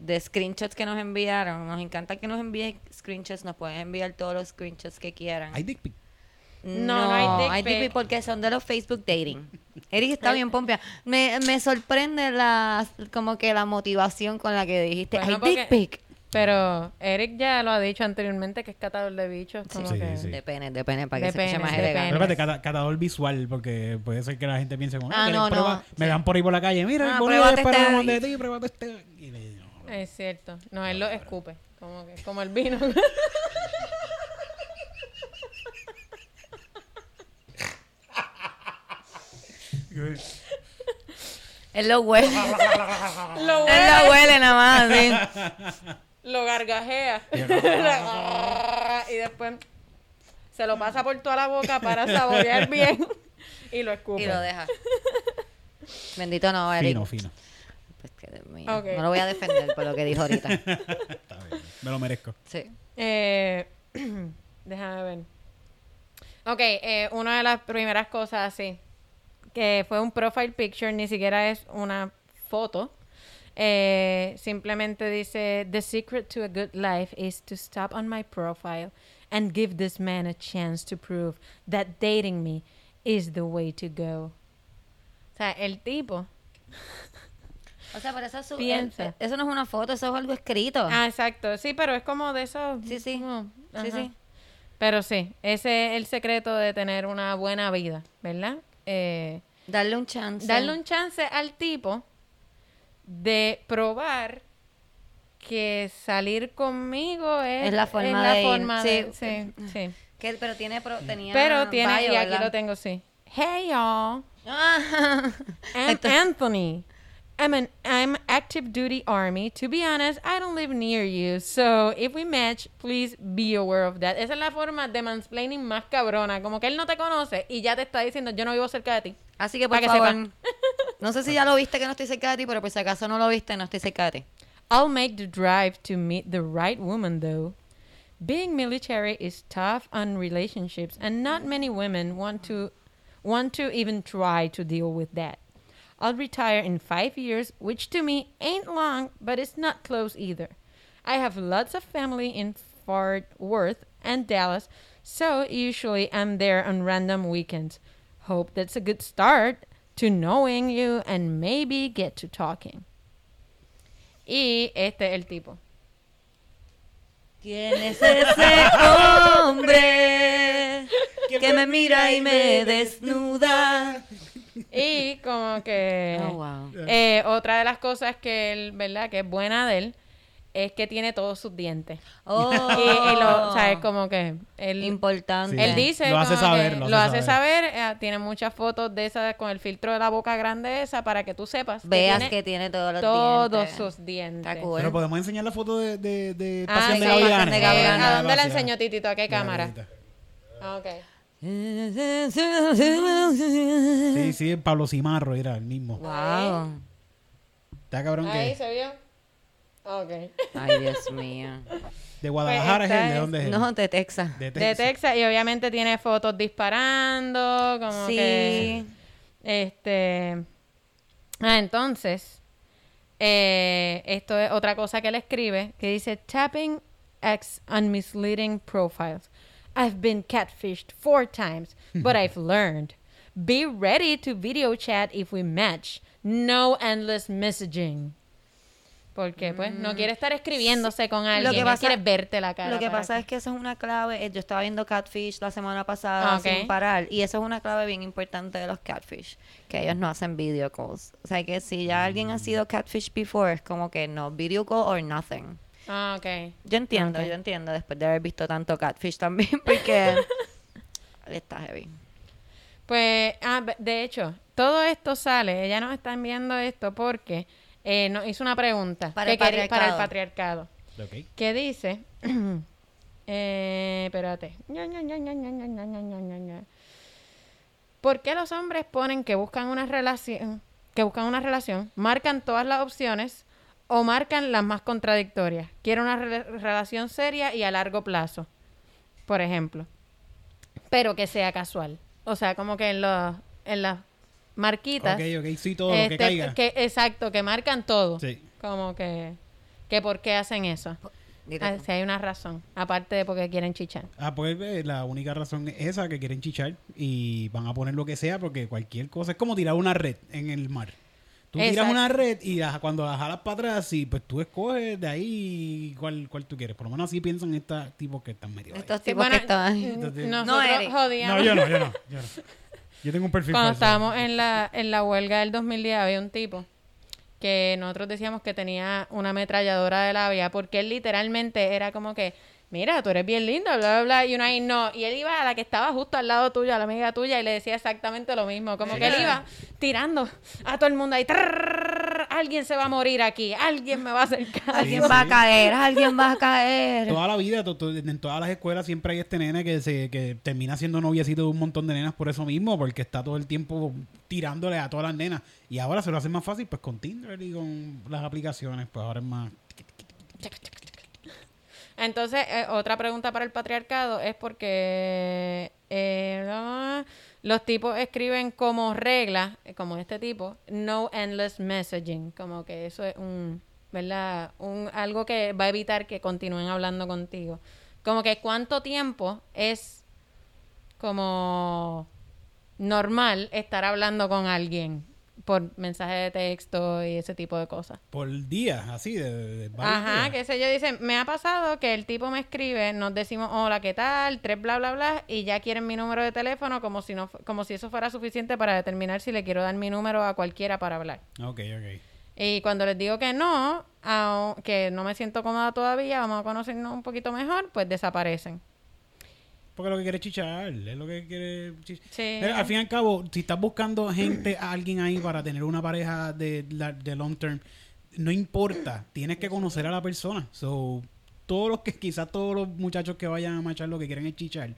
de screenshots que nos enviaron. Nos encanta que nos envíen screenshots, nos pueden enviar todos los screenshots que quieran. Hay dick pic. No, no hay dick pic. porque son de los Facebook dating. (laughs) Eric está bien pompia. Me, me sorprende la, como que la motivación con la que dijiste, Bueno, hay dick pic. Pero Eric ya lo ha dicho anteriormente que es catador de bichos. Como Sí, que... sí. De pene, de pene, para que De se escuche más elegante. Pero espérate, cata- catador visual, porque puede ser que la gente piense como, Ah, "Ah, no, ¿quieres prueba?". no, Me sí. dan por ahí por la calle, mira, Ah, el pruébate este. de ti, pruébate este. Y le-. Es cierto. No, él lo escupe. Como, que, como el vino. (laughs) Él lo huele. (laughs) lo Él lo huele, huele nada más. sí. lo gargajea. (laughs) y después se lo pasa por toda la boca para saborear bien. y lo escupe. Y lo deja. Bendito no, Eric. Fino, fino. Que Dios mío. Ok. No lo voy a defender por lo que dijo ahorita. (laughs) Está bien. Me lo merezco. Sí. Eh, (clears throat) déjame ver. Ok, eh, una de las primeras cosas así, que fue un profile picture, ni siquiera es una foto. Eh, simplemente dice, The secret to a good life is to stop on my profile and give this man a chance to prove that dating me is the way to go. O sea, el tipo... O sea, pero eso, es su- Piensa. eh, eso no es una foto, eso es algo escrito. Ah, exacto. Sí, pero es como de eso. Sí, sí. sí, sí. Pero sí, ese es el secreto de tener una buena vida, ¿verdad? Eh, Darle un chance. darle un chance al tipo de probar que salir conmigo es, Es la forma la de ir, forma de- sí. sí, sí. Que- pero tiene, pro- tenía Pero tiene, bio, y aquí ¿verdad? lo tengo, sí. Hey, y'all. Ah. I'm (laughs) Anthony. I'm an I'm active duty army. To be honest, I don't live near you. So if we match, please be aware of that. Esa es la forma de mansplaining más cabrona. Como que él no te conoce y ya te está diciendo, yo no vivo cerca de ti. Así que, por Para que favor, sepa. (laughs) no sé si ya lo viste que no estoy cerca de ti, pero por si acaso no lo viste, no estoy cerca de ti. I'll make the drive to meet the right woman, though. Being military is tough on relationships, and not many women want to want to even try to deal with that. I'll retire in five years, which to me ain't long, but it's not close either. I have lots of family in Fort Worth and Dallas, so usually I'm there on random weekends. Hope that's a good start to knowing you and maybe get to talking. Y este es el tipo. ¿Quién es ese hombre (laughs) que me mira y me desnuda? Y como que (laughs) Oh, wow. eh, otra de las cosas que él, ¿verdad? Que es buena de él es que tiene todos sus dientes. Oh, Y, y lo, o sea, es como que él, importante. Sí. él dice Lo hace saber, que lo lo hace hace saber, eh, tiene muchas fotos de esas con el filtro de la boca grande esa para que tú sepas Veas tiene que tiene todos los todos dientes. sus dientes. Está cool. Pero podemos enseñar la foto de, de, de Ah, Pasión sí, de Gavilanes. de. ¿A dónde la enseñó Titito? ¿A qué cámara? Ah, ok. Sí, sí, Pablo Cimarro era el mismo. Wow. Está cabrón Ahí que... se vio. Ok. Ay, Dios mío. De Guadalajara es esta el de dónde es él? No, de Texas. De De Texas y obviamente tiene fotos disparando, como Sí. que este ah, entonces eh, esto es otra cosa que él escribe que dice tapping X on misleading profiles. I've been catfished four times, but I've (laughs) learned. Be ready to video chat if we match. No endless messaging. Porque pues no quiere estar escribiéndose con alguien, él quiere verte la cara. Lo que pasa que- es que eso es una clave. eh, Yo estaba viendo Catfish la semana pasada Ah, sin parar. Y eso es una clave bien importante de los Catfish. Que ellos no hacen video calls. O sea que si ya alguien ha sido Catfish before, es como que no, video call or nothing. Ah, ok. Yo entiendo, yo entiendo, después de haber visto tanto Catfish también, (laughs) porque (laughs) está heavy. Pues, ah, de hecho, todo esto sale, ya nos están viendo esto porque eh, nos hizo una pregunta para, el, patriarcado. para Que dice, (clears throat) eh, espérate, ¿por qué los hombres ponen que buscan una relación, que buscan una relación, marcan todas las opciones, o marcan las más contradictorias? Quiero una rela- relación seria y a largo plazo, por ejemplo, pero que sea casual. O sea, como que en los en las marquitas Ok, ok, sí, todo lo que este, caiga. que- exacto, que marcan todo. Sí. Como que, que por qué hacen eso. Dile Ah, si hay una razón, aparte de porque quieren chichar. Ah, pues eh, la única razón es esa, que quieren chichar y van a poner lo que sea porque cualquier cosa es como tirar una red en el mar. Tú tiras Exacto. una red y la- cuando la jalas para atrás, y pues tú escoges de ahí cuál, cuál tú quieres. Por lo menos así piensan estos tipos que están metidos. Estos tipos bueno, que estaban. Entonces- nosotros No. No, yo no, yo no. Yo, no. Yo tengo un perfil Cuando falso. estábamos en la, en la huelga del 2010 había un tipo que nosotros decíamos que tenía una ametralladora de labia porque él literalmente era como que, mira, tú eres bien linda, bla, bla, bla, y una ahí no. Y él iba a la que estaba justo al lado tuyo, a la amiga tuya, y le decía exactamente lo mismo. Como que él iba tirando a todo el mundo ahí, "Trrrr, alguien se va a morir aquí, alguien me va a acercar. Alguien Sí, va a caer, alguien va a caer. Toda la vida, to- to- en todas las escuelas siempre hay este nene que se que termina siendo noviecito de un montón de nenas por eso mismo, porque está todo el tiempo tirándole a todas las nenas. Y ahora se lo hace más fácil pues con Tinder y con las aplicaciones, pues ahora es más... Entonces, eh, otra pregunta para el patriarcado es porque eh, los tipos escriben como regla, eh, como este tipo, no endless messaging, como que eso es un, ¿verdad? Un, algo que va a evitar que continúen hablando contigo. Como que cuánto tiempo es como normal estar hablando con alguien por mensaje de texto y ese tipo de cosas. Por día, así, de, de- de Ajá, días. qué sé yo, dicen, me ha pasado que el tipo me escribe, nos decimos hola, ¿qué tal? Tres bla bla bla y ya quieren mi número de teléfono como si no como si eso fuera suficiente para determinar si le quiero dar mi número a cualquiera para hablar. Ok, ok. Y cuando les digo que no, ao- que no me siento cómoda todavía, vamos a conocernos un poquito mejor, pues desaparecen. Porque lo que quiere es chichar, es lo que quiere chichar. Sí. Eh, Al fin y al cabo, si estás buscando gente, a alguien ahí para tener una pareja de, de long term, no importa, tienes que conocer a la persona. So, todos los que, quizás todos los muchachos que vayan a marchar lo que quieren es chichar.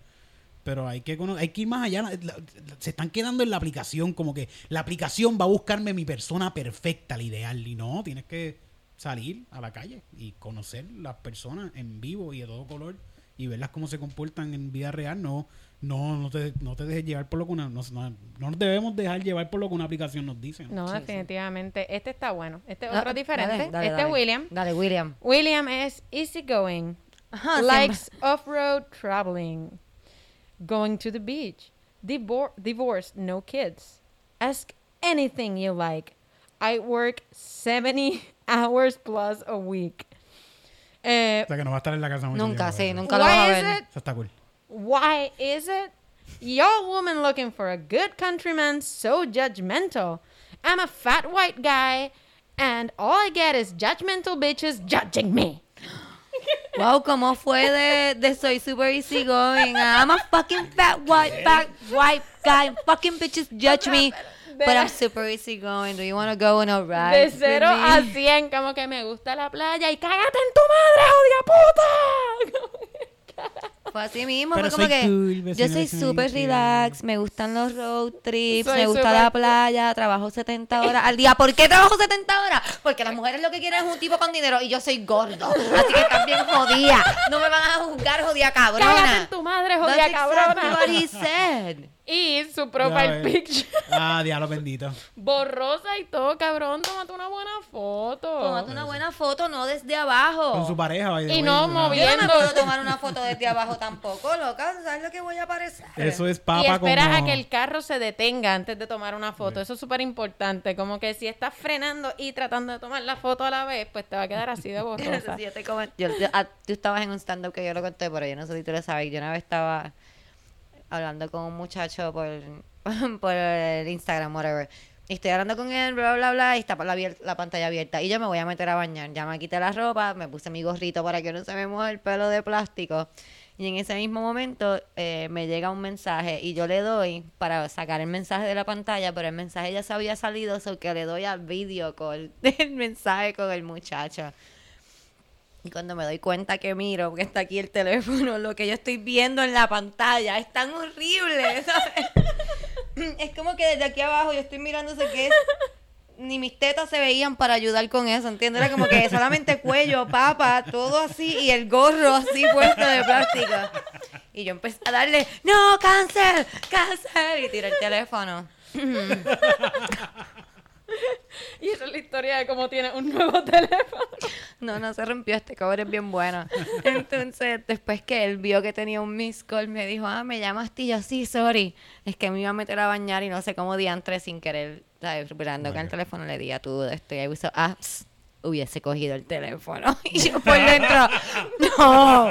Pero hay que, hay que ir más allá. La- la- se están quedando en la aplicación, como que la aplicación va a buscarme mi persona perfecta, la ideal. Y no, tienes que salir a la calle y conocer las personas en vivo y de todo color y verlas cómo se comportan en vida real. No, no, no te, no te dejes llevar por lo que una, no, no, no nos debemos dejar llevar por lo que una aplicación nos dice. No, definitivamente. Este está bueno. Este es Ah, otro diferente. dale, dale, este es William. Dale, William. William es easygoing. Ajá, likes off-road traveling, going to the beach, divor- divorced, no kids. Ask anything you like. I work 70 (laughs) hours plus a week. Eh, O sea que no va a estar en la casa mucho Nunca, tiempo, sí, eso. nunca lo vas a why ver. is it? Eso está cool. why is it? Y'all women looking for a good countryman so judgmental. I'm a fat white guy, and all I get is judgmental bitches judging me. (gasps) Wow, ¿cómo fue de, de soy super easy going? I'm a fucking fat white, fat white guy. Fucking bitches judge me. But I'm super easy going. Do you want to go on a ride? De with cero me? a 100, como que me gusta la playa y cágate en tu madre, odia puta. Fue así mismo, Pero fue como soy que cool, yo soy súper relax, me gustan los road trips, Soy me gusta la playa, trabajo 70 horas al día. ¿Por qué trabajo 70 horas? Porque las mujeres lo que quieren es un tipo con dinero y yo soy gordo. Así que están bien jodida. No me van a juzgar, jodida Cágate cabrona. en tu madre, That's jodida exactly cabrona. what he said. Y su profile picture. (laughs) Ah, diablo bendito. Borrosa y todo, cabrón. Tómate una buena foto. Tómate una buena foto, no desde abajo. Con su pareja, the Y way, no ah. moviendo. Yo no me puedo tomar una foto desde abajo tampoco, loca. ¿Sabes lo que voy a parecer? Eso es y papa esperas como... a que el carro se detenga antes de tomar una foto. Eso es súper importante. Como que si estás frenando y tratando de tomar la foto a la vez, pues te va a quedar así de (laughs) borrosa. Sí, yo yo- yo- ah, tú estabas en un stand-up que yo lo conté, pero yo no sé si tú lo sabes. Yo una vez estaba hablando con un muchacho por, (laughs) por el Instagram, whatever. Estoy hablando con él, bla, bla, bla, y está la pantalla abierta. Y yo me voy a meter a bañar. Ya me quité la ropa, me puse mi gorrito para que no se me mueva el pelo de plástico. Y en ese mismo momento eh, me llega un mensaje y yo le doy para sacar el mensaje de la pantalla, pero el mensaje ya se había salido, so que le doy al video call (laughs) del mensaje con el muchacho. Y cuando me doy cuenta que miro, porque está aquí el teléfono, lo que yo estoy viendo en la pantalla es tan horrible, ¿sabes? Es como que desde aquí abajo yo estoy mirando sé que es... Ni mis tetas se veían para ayudar con eso, ¿entiendes? Era como que solamente cuello, papa, todo así y el gorro así puesto de plástico. Y yo empecé a darle, no, cáncer, cáncer, y tiré el teléfono. (laughs) Y esa es la historia de cómo tiene un nuevo (laughs) teléfono. No, no se rompió, este cobre es bien bueno. (laughs) Entonces, después que él vio que tenía un miss call, me dijo, ah, me llamaste y yo, sí, sorry. Es que me iba a meter a bañar y no sé cómo diantre sin querer, ¿sabes? Esperando que el teléfono le diga tú esto. Y ahí hizo, ah, hubiese cogido el teléfono. (laughs) Y yo por dentro, (laughs) no,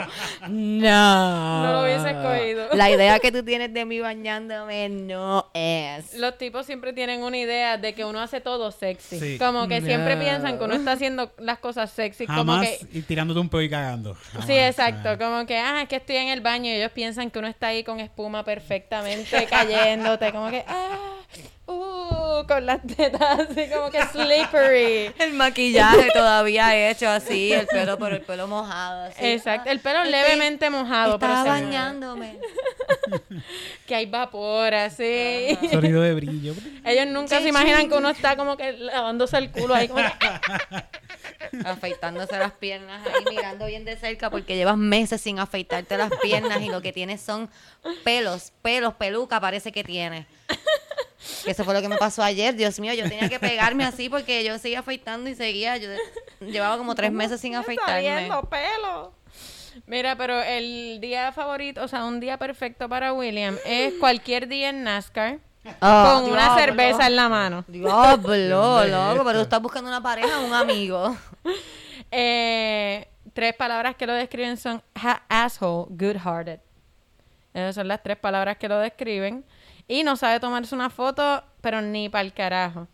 no. No lo hubiese cogido. La idea que tú tienes de mí bañándome no es. Los tipos siempre tienen una idea de que uno hace todo sexy. Sí. Como que siempre piensan que uno está haciendo las cosas sexy. Como Jamás que y tirándote un pedo y cagando. Jamás. Sí, exacto. Como que, ah, es que estoy en el baño y ellos piensan que uno está ahí con espuma perfectamente cayéndote. Como que, ah, con las tetas (laughs) así como que slippery. (laughs) El maquillaje todavía hecho así, el pelo por el pelo mojado. Así. Exacto. El pelo Estoy- levemente mojado. pero Estaba ve bañándome. (laughs) Que hay vapor así. Sonido de brillo. Ellos nunca Sí, se imaginan sí. que uno está como que lavándose el culo ahí. Como que, afeitándose las piernas ahí mirando bien de cerca porque llevas meses sin afeitarte las piernas y lo que tienes son pelos, pelos, peluca parece que tienes. (laughs) Eso fue lo que me pasó ayer, Dios mío, yo tenía que pegarme así porque yo seguía afeitando y seguía, yo llevaba como tres meses sin afeitarme. saliendo pelo. Mira, pero el día favorito, o sea, un día perfecto para William es (gasps) cualquier día en NASCAR Ah, con una diablo. cerveza en la mano. Diablo, loco, pero tú estás buscando una pareja o un amigo. (laughs) Eh, tres palabras que lo describen son ha- asshole, good-hearted. Esas son las tres palabras que lo describen. Y no sabe tomarse una foto, pero ni para el carajo.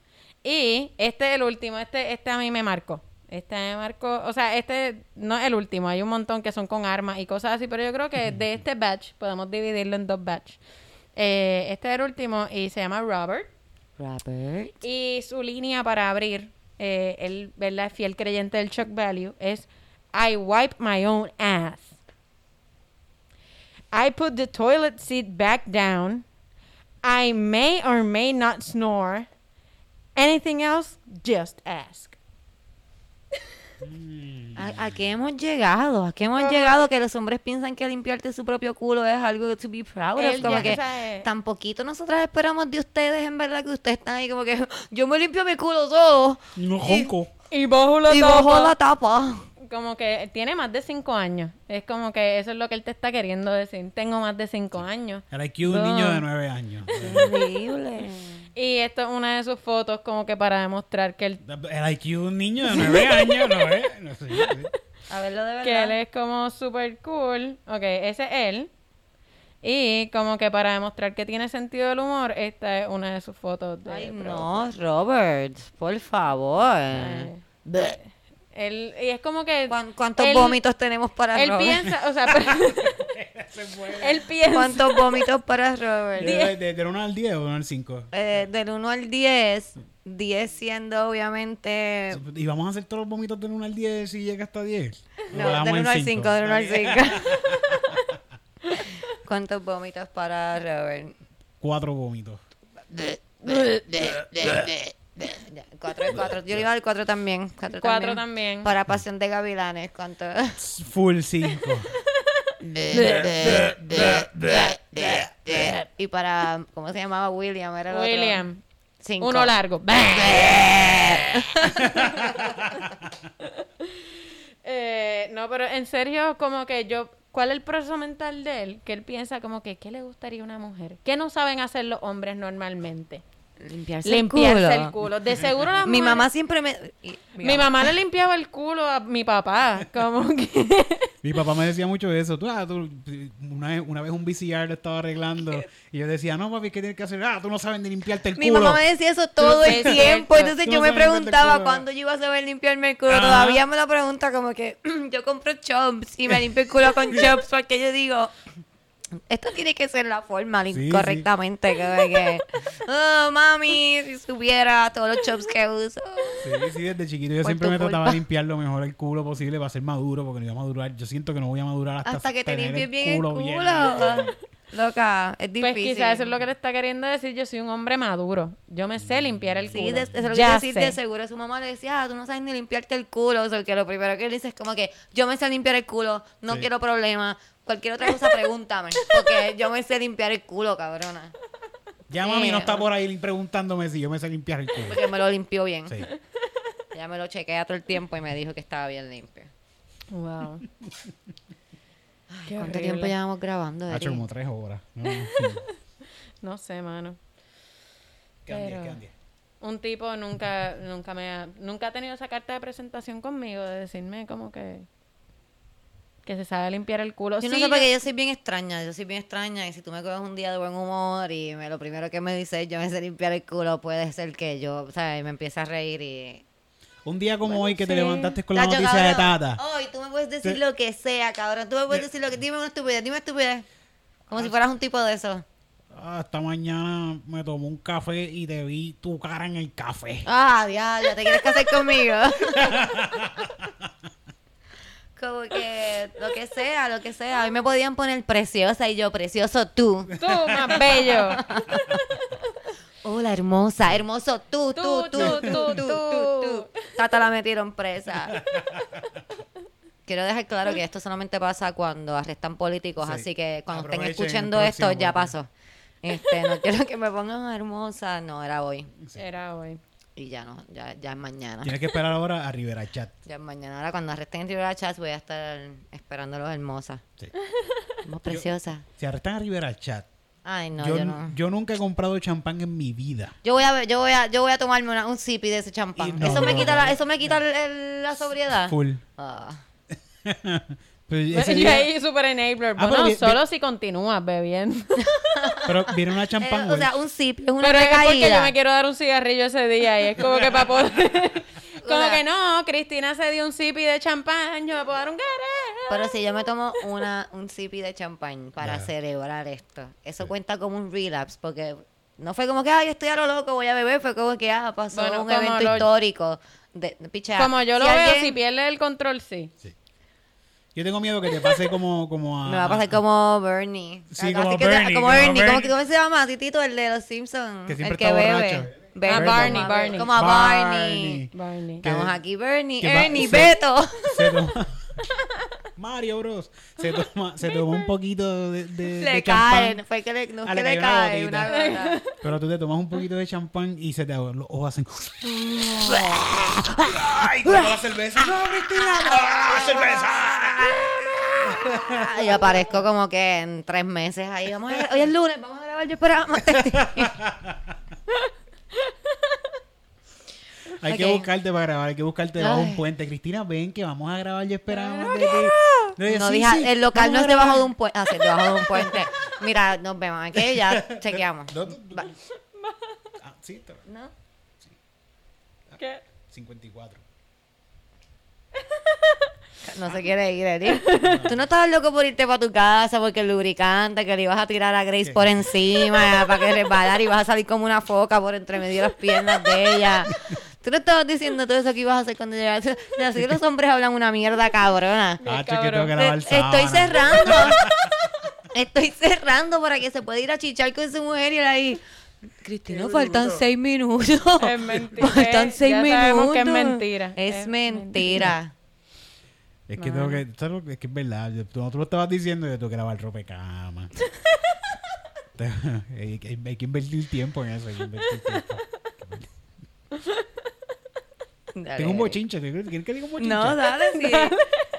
Y este es el último, este, este a mí me marcó. Este me marcó, o sea, este no es el último, hay un montón que son con armas y cosas así, pero yo creo que de este batch podemos dividirlo en dos batch. Eh, este es el último y se llama Robert. Robert. Y su línea para abrir, eh, él, ¿verdad? Fiel creyente del shock value, es I wipe my own ass. I put the toilet seat back down. I may or may not snore. Anything else, just ask. ¿A, a qué hemos llegado? ¿A qué hemos llegado que los hombres piensan que limpiarte su propio culo es algo to be proud of? Como ya- que o sea, eh. tan poquito nosotras esperamos de ustedes, en verdad, que ustedes están ahí como que yo me limpio mi culo todo No. Y bajo la y bajo la tapa. Como que tiene más de cinco años. Es como que eso es lo que él te está queriendo decir. Tengo más de cinco años. El IQ de un niño de nueve años. (laughs) Increíble. Y esto es una de sus fotos como que para demostrar que él El IQ un niño de nueve años, ¿no es? No sé, sí. A verlo de que él verdad. es como super cool. Ok, ese es él. Y como que para demostrar que tiene sentido del humor, esta es una de sus fotos de Ay, no, Robert, por favor. Ay. Él, y es como que ¿Cuán- ¿Cuántos él- vómitos tenemos para él Robert? piensa, o sea, (laughs) él piensa ¿Cuántos vómitos para Robert? ¿De, de, de, del 1 al 10 o 1 al 5? Eh, del 1 al 10, 10 siendo obviamente... ¿Y vamos a hacer todos los vómitos del 1 al 10 si llega hasta 10? ¿O No, del en 1 al cinco? 5, del 1 al 5. (laughs) ¿Cuántos vómitos para Robert? Cuatro vómitos. (laughs) Ya, Cuatro de cuatro. Yo le iba al cuatro también. Cuatro, Cuatro también. Para Pasión de Gavilanes. ¿Cuánto? (laughs) Full cinco. y para, ¿cómo se llamaba? William. Era el otro. William. Cinco. Uno largo. (laughs) Eh, no, pero en serio, como que yo, ¿cuál es el proceso mental de él? Que él piensa como que, ¿qué le gustaría a una mujer? ¿Qué no saben hacer los hombres normalmente? Limpiarse, Limpiarse el el culo. De seguro las (laughs) Mi mamá siempre me... Mi mamá le limpiaba el culo a mi papá. Como que... (laughs) Mi papá me decía mucho eso. Tú, ah, tú- una, vez, una vez un VCR lo estaba arreglando y yo decía, no, papi, ¿qué tienes que hacer? Ah, tú no sabes ni limpiarte el Mi culo. mamá me decía eso todo el tiempo. Entonces yo no me preguntaba culo. cuándo yo iba a saber limpiarme el culo. Ajá. Todavía me lo pregunta como que (clears throat) yo compro chops y me limpio el culo con (laughs) chops porque yo digo, esto tiene que ser la forma Sí, sí. correctamente. Que, que, (laughs) oh, mami, si supiera todos los chops que uso. Sí, sí, desde chiquito yo Por siempre me trataba culpa. de limpiar lo mejor el culo posible para ser maduro porque no iba a madurar. Yo siento que no voy a madurar hasta, Hasta que te limpies bien el culo. bien Loca, es Pues difícil. quizás eso es lo que le está queriendo decir. Yo soy un hombre maduro. Yo me sé limpiar el Sí, culo. de- eso es lo que Ya decir. sé. De seguro su mamá le decía, ah, tú no sabes ni limpiarte el culo. O sea, que lo primero que él dice es como que yo me sé limpiar el culo, no Sí. quiero problemas. Cualquier otra cosa, pregúntame. Porque yo me sé limpiar el culo, cabrona. Ya mami no está por ahí preguntándome si yo me sé limpiar el culo. Porque me lo limpió bien. Sí. Ya me lo chequea todo el tiempo y me dijo que estaba bien limpio. Wow. ¿Cuánto horrible. tiempo llevamos grabando? Ha hecho como tres horas. No, (laughs) sé, mano. Quedan diez. Un tipo nunca, nunca me ha, nunca ha tenido esa carta de presentación conmigo de decirme como que que se sabe limpiar el culo. Yo no Sí, sé porque yo soy bien extraña, yo soy bien extraña y si tú me coges un día de buen humor y me, lo primero que me dices yo me sé limpiar el culo, puede ser que yo, o sea, me empiece a reír y... Un día como hoy que te levantaste con la Tacho, noticia de Tata. Hoy tú me puedes decir lo que sea, cabrón. Tú me puedes decir lo que... Dime una estupidez, dime estupidez. Como si fueras un tipo de eso. Ah, esta mañana me tomó un café y te vi tu cara en el café. Ah, diablo, ¿te quieres casar conmigo? (laughs) Como que lo que sea, lo que sea. A mí me podían poner preciosa y yo, precioso tú. Tú, (laughs) más bello. Hola, hermosa, hermoso tú, tú, Tú, tú, tú, tú, tú. Tata la metieron presa. Quiero dejar claro que esto solamente pasa cuando arrestan políticos, Sí. así que cuando estén Aprovechen escuchando esto ya pasó. Este, no quiero que me pongan hermosa, no, era hoy. Era hoy. Y ya no, ya, ya es mañana. Tienes que esperar ahora a Rivera Chat. (laughs) Ya es mañana. Ahora cuando arresten en Rivera Chats voy a estar esperándolos hermosa. Sí. (laughs) Como preciosa. Si arrestan a Rivera Chat, Ay, no, yo, yo, no. yo nunca he comprado champán en mi vida. Yo voy a yo voy a, yo voy a tomarme una- un sipi de ese champán. Y no, eso me no, quita no. la, eso me quita el- el- la sobriedad. Full. Ah. (laughs) Pero, ese día- ahí súper enabler. Ah, pero Bueno, vi- solo si continúas bebiendo. (laughs) pero viene una Eh, champán, o sea, un sipi es una Pero es porque recaída. yo me quiero dar un cigarrillo ese día y es como que para poder... (laughs) como sea- que no, Cristina se dio un sipi de champán, yo me puedo dar un gareo. Pero si yo me tomo una, un sipi de champán para celebrar esto, eso cuenta como un relapse, porque no fue como que, ay, estoy a lo loco, voy a beber, fue como que, ah, pasó Bueno, un evento lo- histórico. De, de- Como yo lo si veo, alguien- si pierde el control, sí. Yo tengo miedo que te pase como, como a... (laughs) Me va a pasar como Bernie. Sí, Así como que te- Bernie, como como Bernie. Como Bernie. ¿Cómo se llama? Titito, el de los Simpsons. Que siempre el que está bebe. borracho. Bernie, Barney, como a- Barney. Como a Barney. Barney. Estamos aquí, Bernie. Ernie, se- Beto. Se toma... (laughs) Mario Bros. Se toma, se toma un (laughs) poquito de, de, Le de cae. champán. Fue que le, no es Ah, que le le cayó una cae una gota. (laughs) Pero tú te tomas un poquito de champán y se te los ojos hacen... (laughs) ¡Ay! Como la cerveza. ¡No, Cristina! ¡No, cerveza! Y aparezco como que en tres meses ahí. Vamos a, hoy es lunes, vamos a grabar. Yo esperaba más. Hay Ok. que buscarte para grabar, hay que buscarte debajo de un puente. Cristina, ven que vamos a grabar, de. Yo dije, No "Sí, dije, sí, el local no es debajo grabar". de un puente. Ah, sí, debajo de un puente. Mira, nos vemos aquí, ya (laughs) chequeamos. No, no, Va- Ah, sí, está- ¿No? ¿Qué? 54. (laughs) No se quiere ir, Eri. (laughs) Tú no estabas loco por irte para tu casa porque el lubricante que le ibas a tirar a Grace por encima para que resbalar y vas a salir como una foca por entre medio de las piernas de ella. Tú no estabas diciendo todo eso que ibas a hacer cuando llegas. Así que los hombres hablan una mierda cabrona. Ah, che, que tengo cabrón. que Estoy cerrando. Estoy cerrando para que se pueda ir a chichar con su mujer y él ahí. Cristina, faltan seis minutos. Es mentira. Faltan seis Ya minutos. sabemos que es mentira. Es, Es mentira. Es que tengo que, ¿sabes lo que- es que es verdad. Yo- Tú, tú lo estabas diciendo y yo tengo que grabar ropa de cama. Hay, que- hay que invertir tiempo en eso. Hay que invertir tiempo. (laughs) Dale. Tengo un bochinche. ¿Quieres que diga un bochinche? No, dale, (laughs) sí.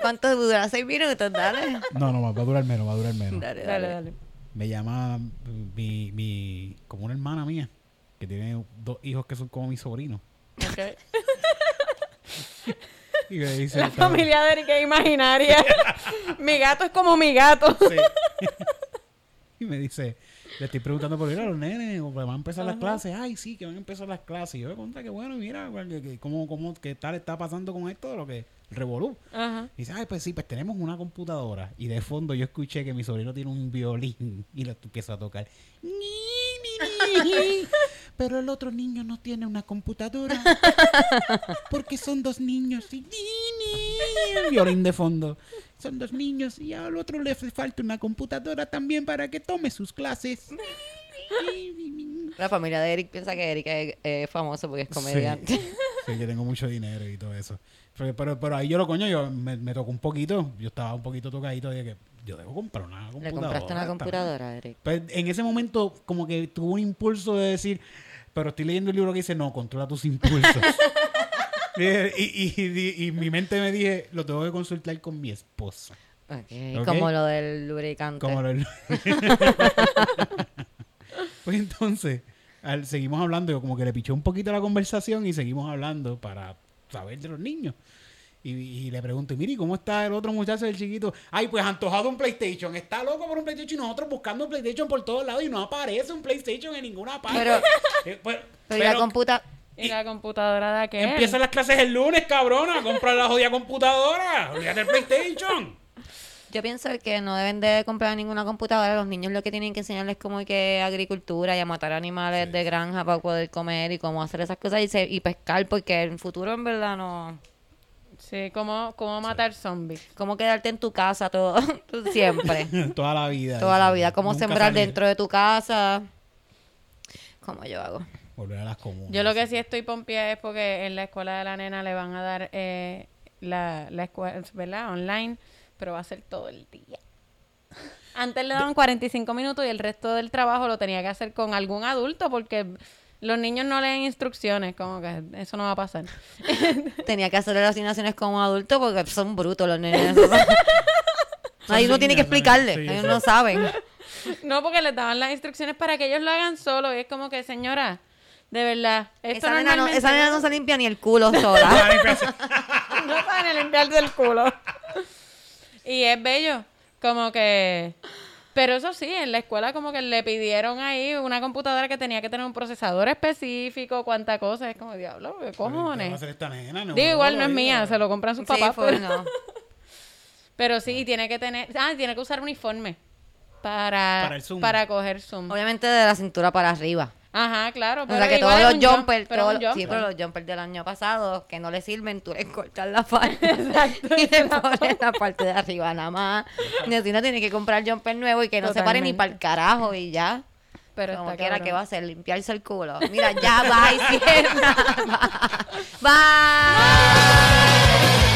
¿Cuánto dura? Seis minutos, dale. No, no, va a durar menos, va a durar menos. Dale, Dale, dale. dale. Me llama mi, mi, como una hermana mía, que tiene dos hijos que son como mis sobrinos. Ok. (laughs) Y me dice, La familia de Erika es imaginaria. (laughs) mi gato es como mi gato. Sí. Y me dice, le estoy preguntando por ir a los nenes, o van a empezar las clases. Ay, sí, que van a empezar las clases. Y yo me conté que bueno, mira, que, que- cómo, cómo, qué tal está pasando con esto de lo que revolú. Ajá. Y dice, ay, pues sí, pues tenemos una computadora. Y de fondo yo escuché que mi sobrino tiene un violín y lo empieza a tocar. Ni, ni, ni. Pero el otro niño no tiene una computadora. Porque son dos niños. Y ni, ni. El violín de fondo. Son dos niños y al otro le hace falta una computadora también para que tome sus clases. (laughs) La familia de Eric piensa que Eric es, es famoso porque es comediante. Sí, sí, que tengo mucho dinero y todo eso. Pero, pero, pero ahí yo lo coño, yo me, me tocó un poquito. Yo estaba un poquito tocadito de que yo debo comprar una computadora. Le compraste una computadora, Eric. Pues en ese momento como que tuvo un impulso de decir, pero estoy leyendo el libro que dice, no, controla tus impulsos. (laughs) y, y, mi mente me dije, lo tengo que consultar con mi esposa. Como lo del lubricante. Como lo- (laughs) pues entonces, al- seguimos hablando, yo como que le piché un poquito la conversación y seguimos hablando para saber de los niños. Y, y le pregunto, mire, ¿y ¿cómo está el otro muchacho, el chiquito? Ay, pues antojado un PlayStation. Está loco por un PlayStation y nosotros buscando un PlayStation por todos lados y no aparece un PlayStation en ninguna parte. Pero- (laughs) Eh, pues, Pero, la pero computa... ¿Y la computadora de aquel? empiezan las clases el lunes, cabrona. Compra la jodida computadora. Olvídate del PlayStation. Yo pienso que no deben de comprar ninguna computadora. Los niños lo que tienen que enseñarles como que agricultura y a matar animales de granja para poder comer y cómo hacer esas cosas y, se- y pescar porque en el futuro en verdad no... Sí, ¿cómo, cómo matar zombies? Cómo quedarte en tu casa todo (laughs) siempre. (laughs) Toda la vida. Toda la vida. Cómo Nunca sembrar salir. dentro de tu casa. Como yo hago. Volver a las comunas. Yo lo que sí estoy pompeada es porque en la escuela de la nena le van a dar eh, la, la escuela, ¿verdad? Online, pero va a ser todo el día. (laughs) Antes le daban 45 minutos y el resto del trabajo lo tenía que hacer con algún adulto porque los niños no leen instrucciones, como que eso no va a pasar. (laughs) Tenía que hacer las asignaciones como adulto porque son brutos los nenes. (laughs) Ahí uno tiene que explicarle. sí, Ellos sí. no saben. No, porque les daban las instrucciones para que ellos lo hagan solo y es como que, señora, de verdad, esto Esa nena, no, normalmente esa nena no se limpia ni el culo sola. (laughs) (laughs) no saben ni limpiarse el culo. Y es bello, como que... Pero eso sí, en la escuela como que le pidieron ahí una computadora que tenía que tener un procesador específico, cuánta cosa. Es como, diablo, ¿qué ¿Qué va a cojones? hacer esta nena? No, Digo, igual no es mía, se lo compran sus Sí, papás. fue, pero, no. (laughs) pero sí, tiene que tener... Ah, tiene que usar uniforme para, Para el Zoom. para coger Zoom. Obviamente de la cintura para arriba. Ajá, claro. O Pero sea que todos los jumpers, todos sí, pero los jumpers del año pasado que no le sirven, tú les cortas la (laughs) parte Exacto, y le pones la parte de arriba nada más. Y así no tiene que comprar jumper nuevo y que no se pare ni para el carajo y ya. Pero Como quiera que va a hacer, limpiarse el culo. Mira, ya va y cierra. Bye. (laughs)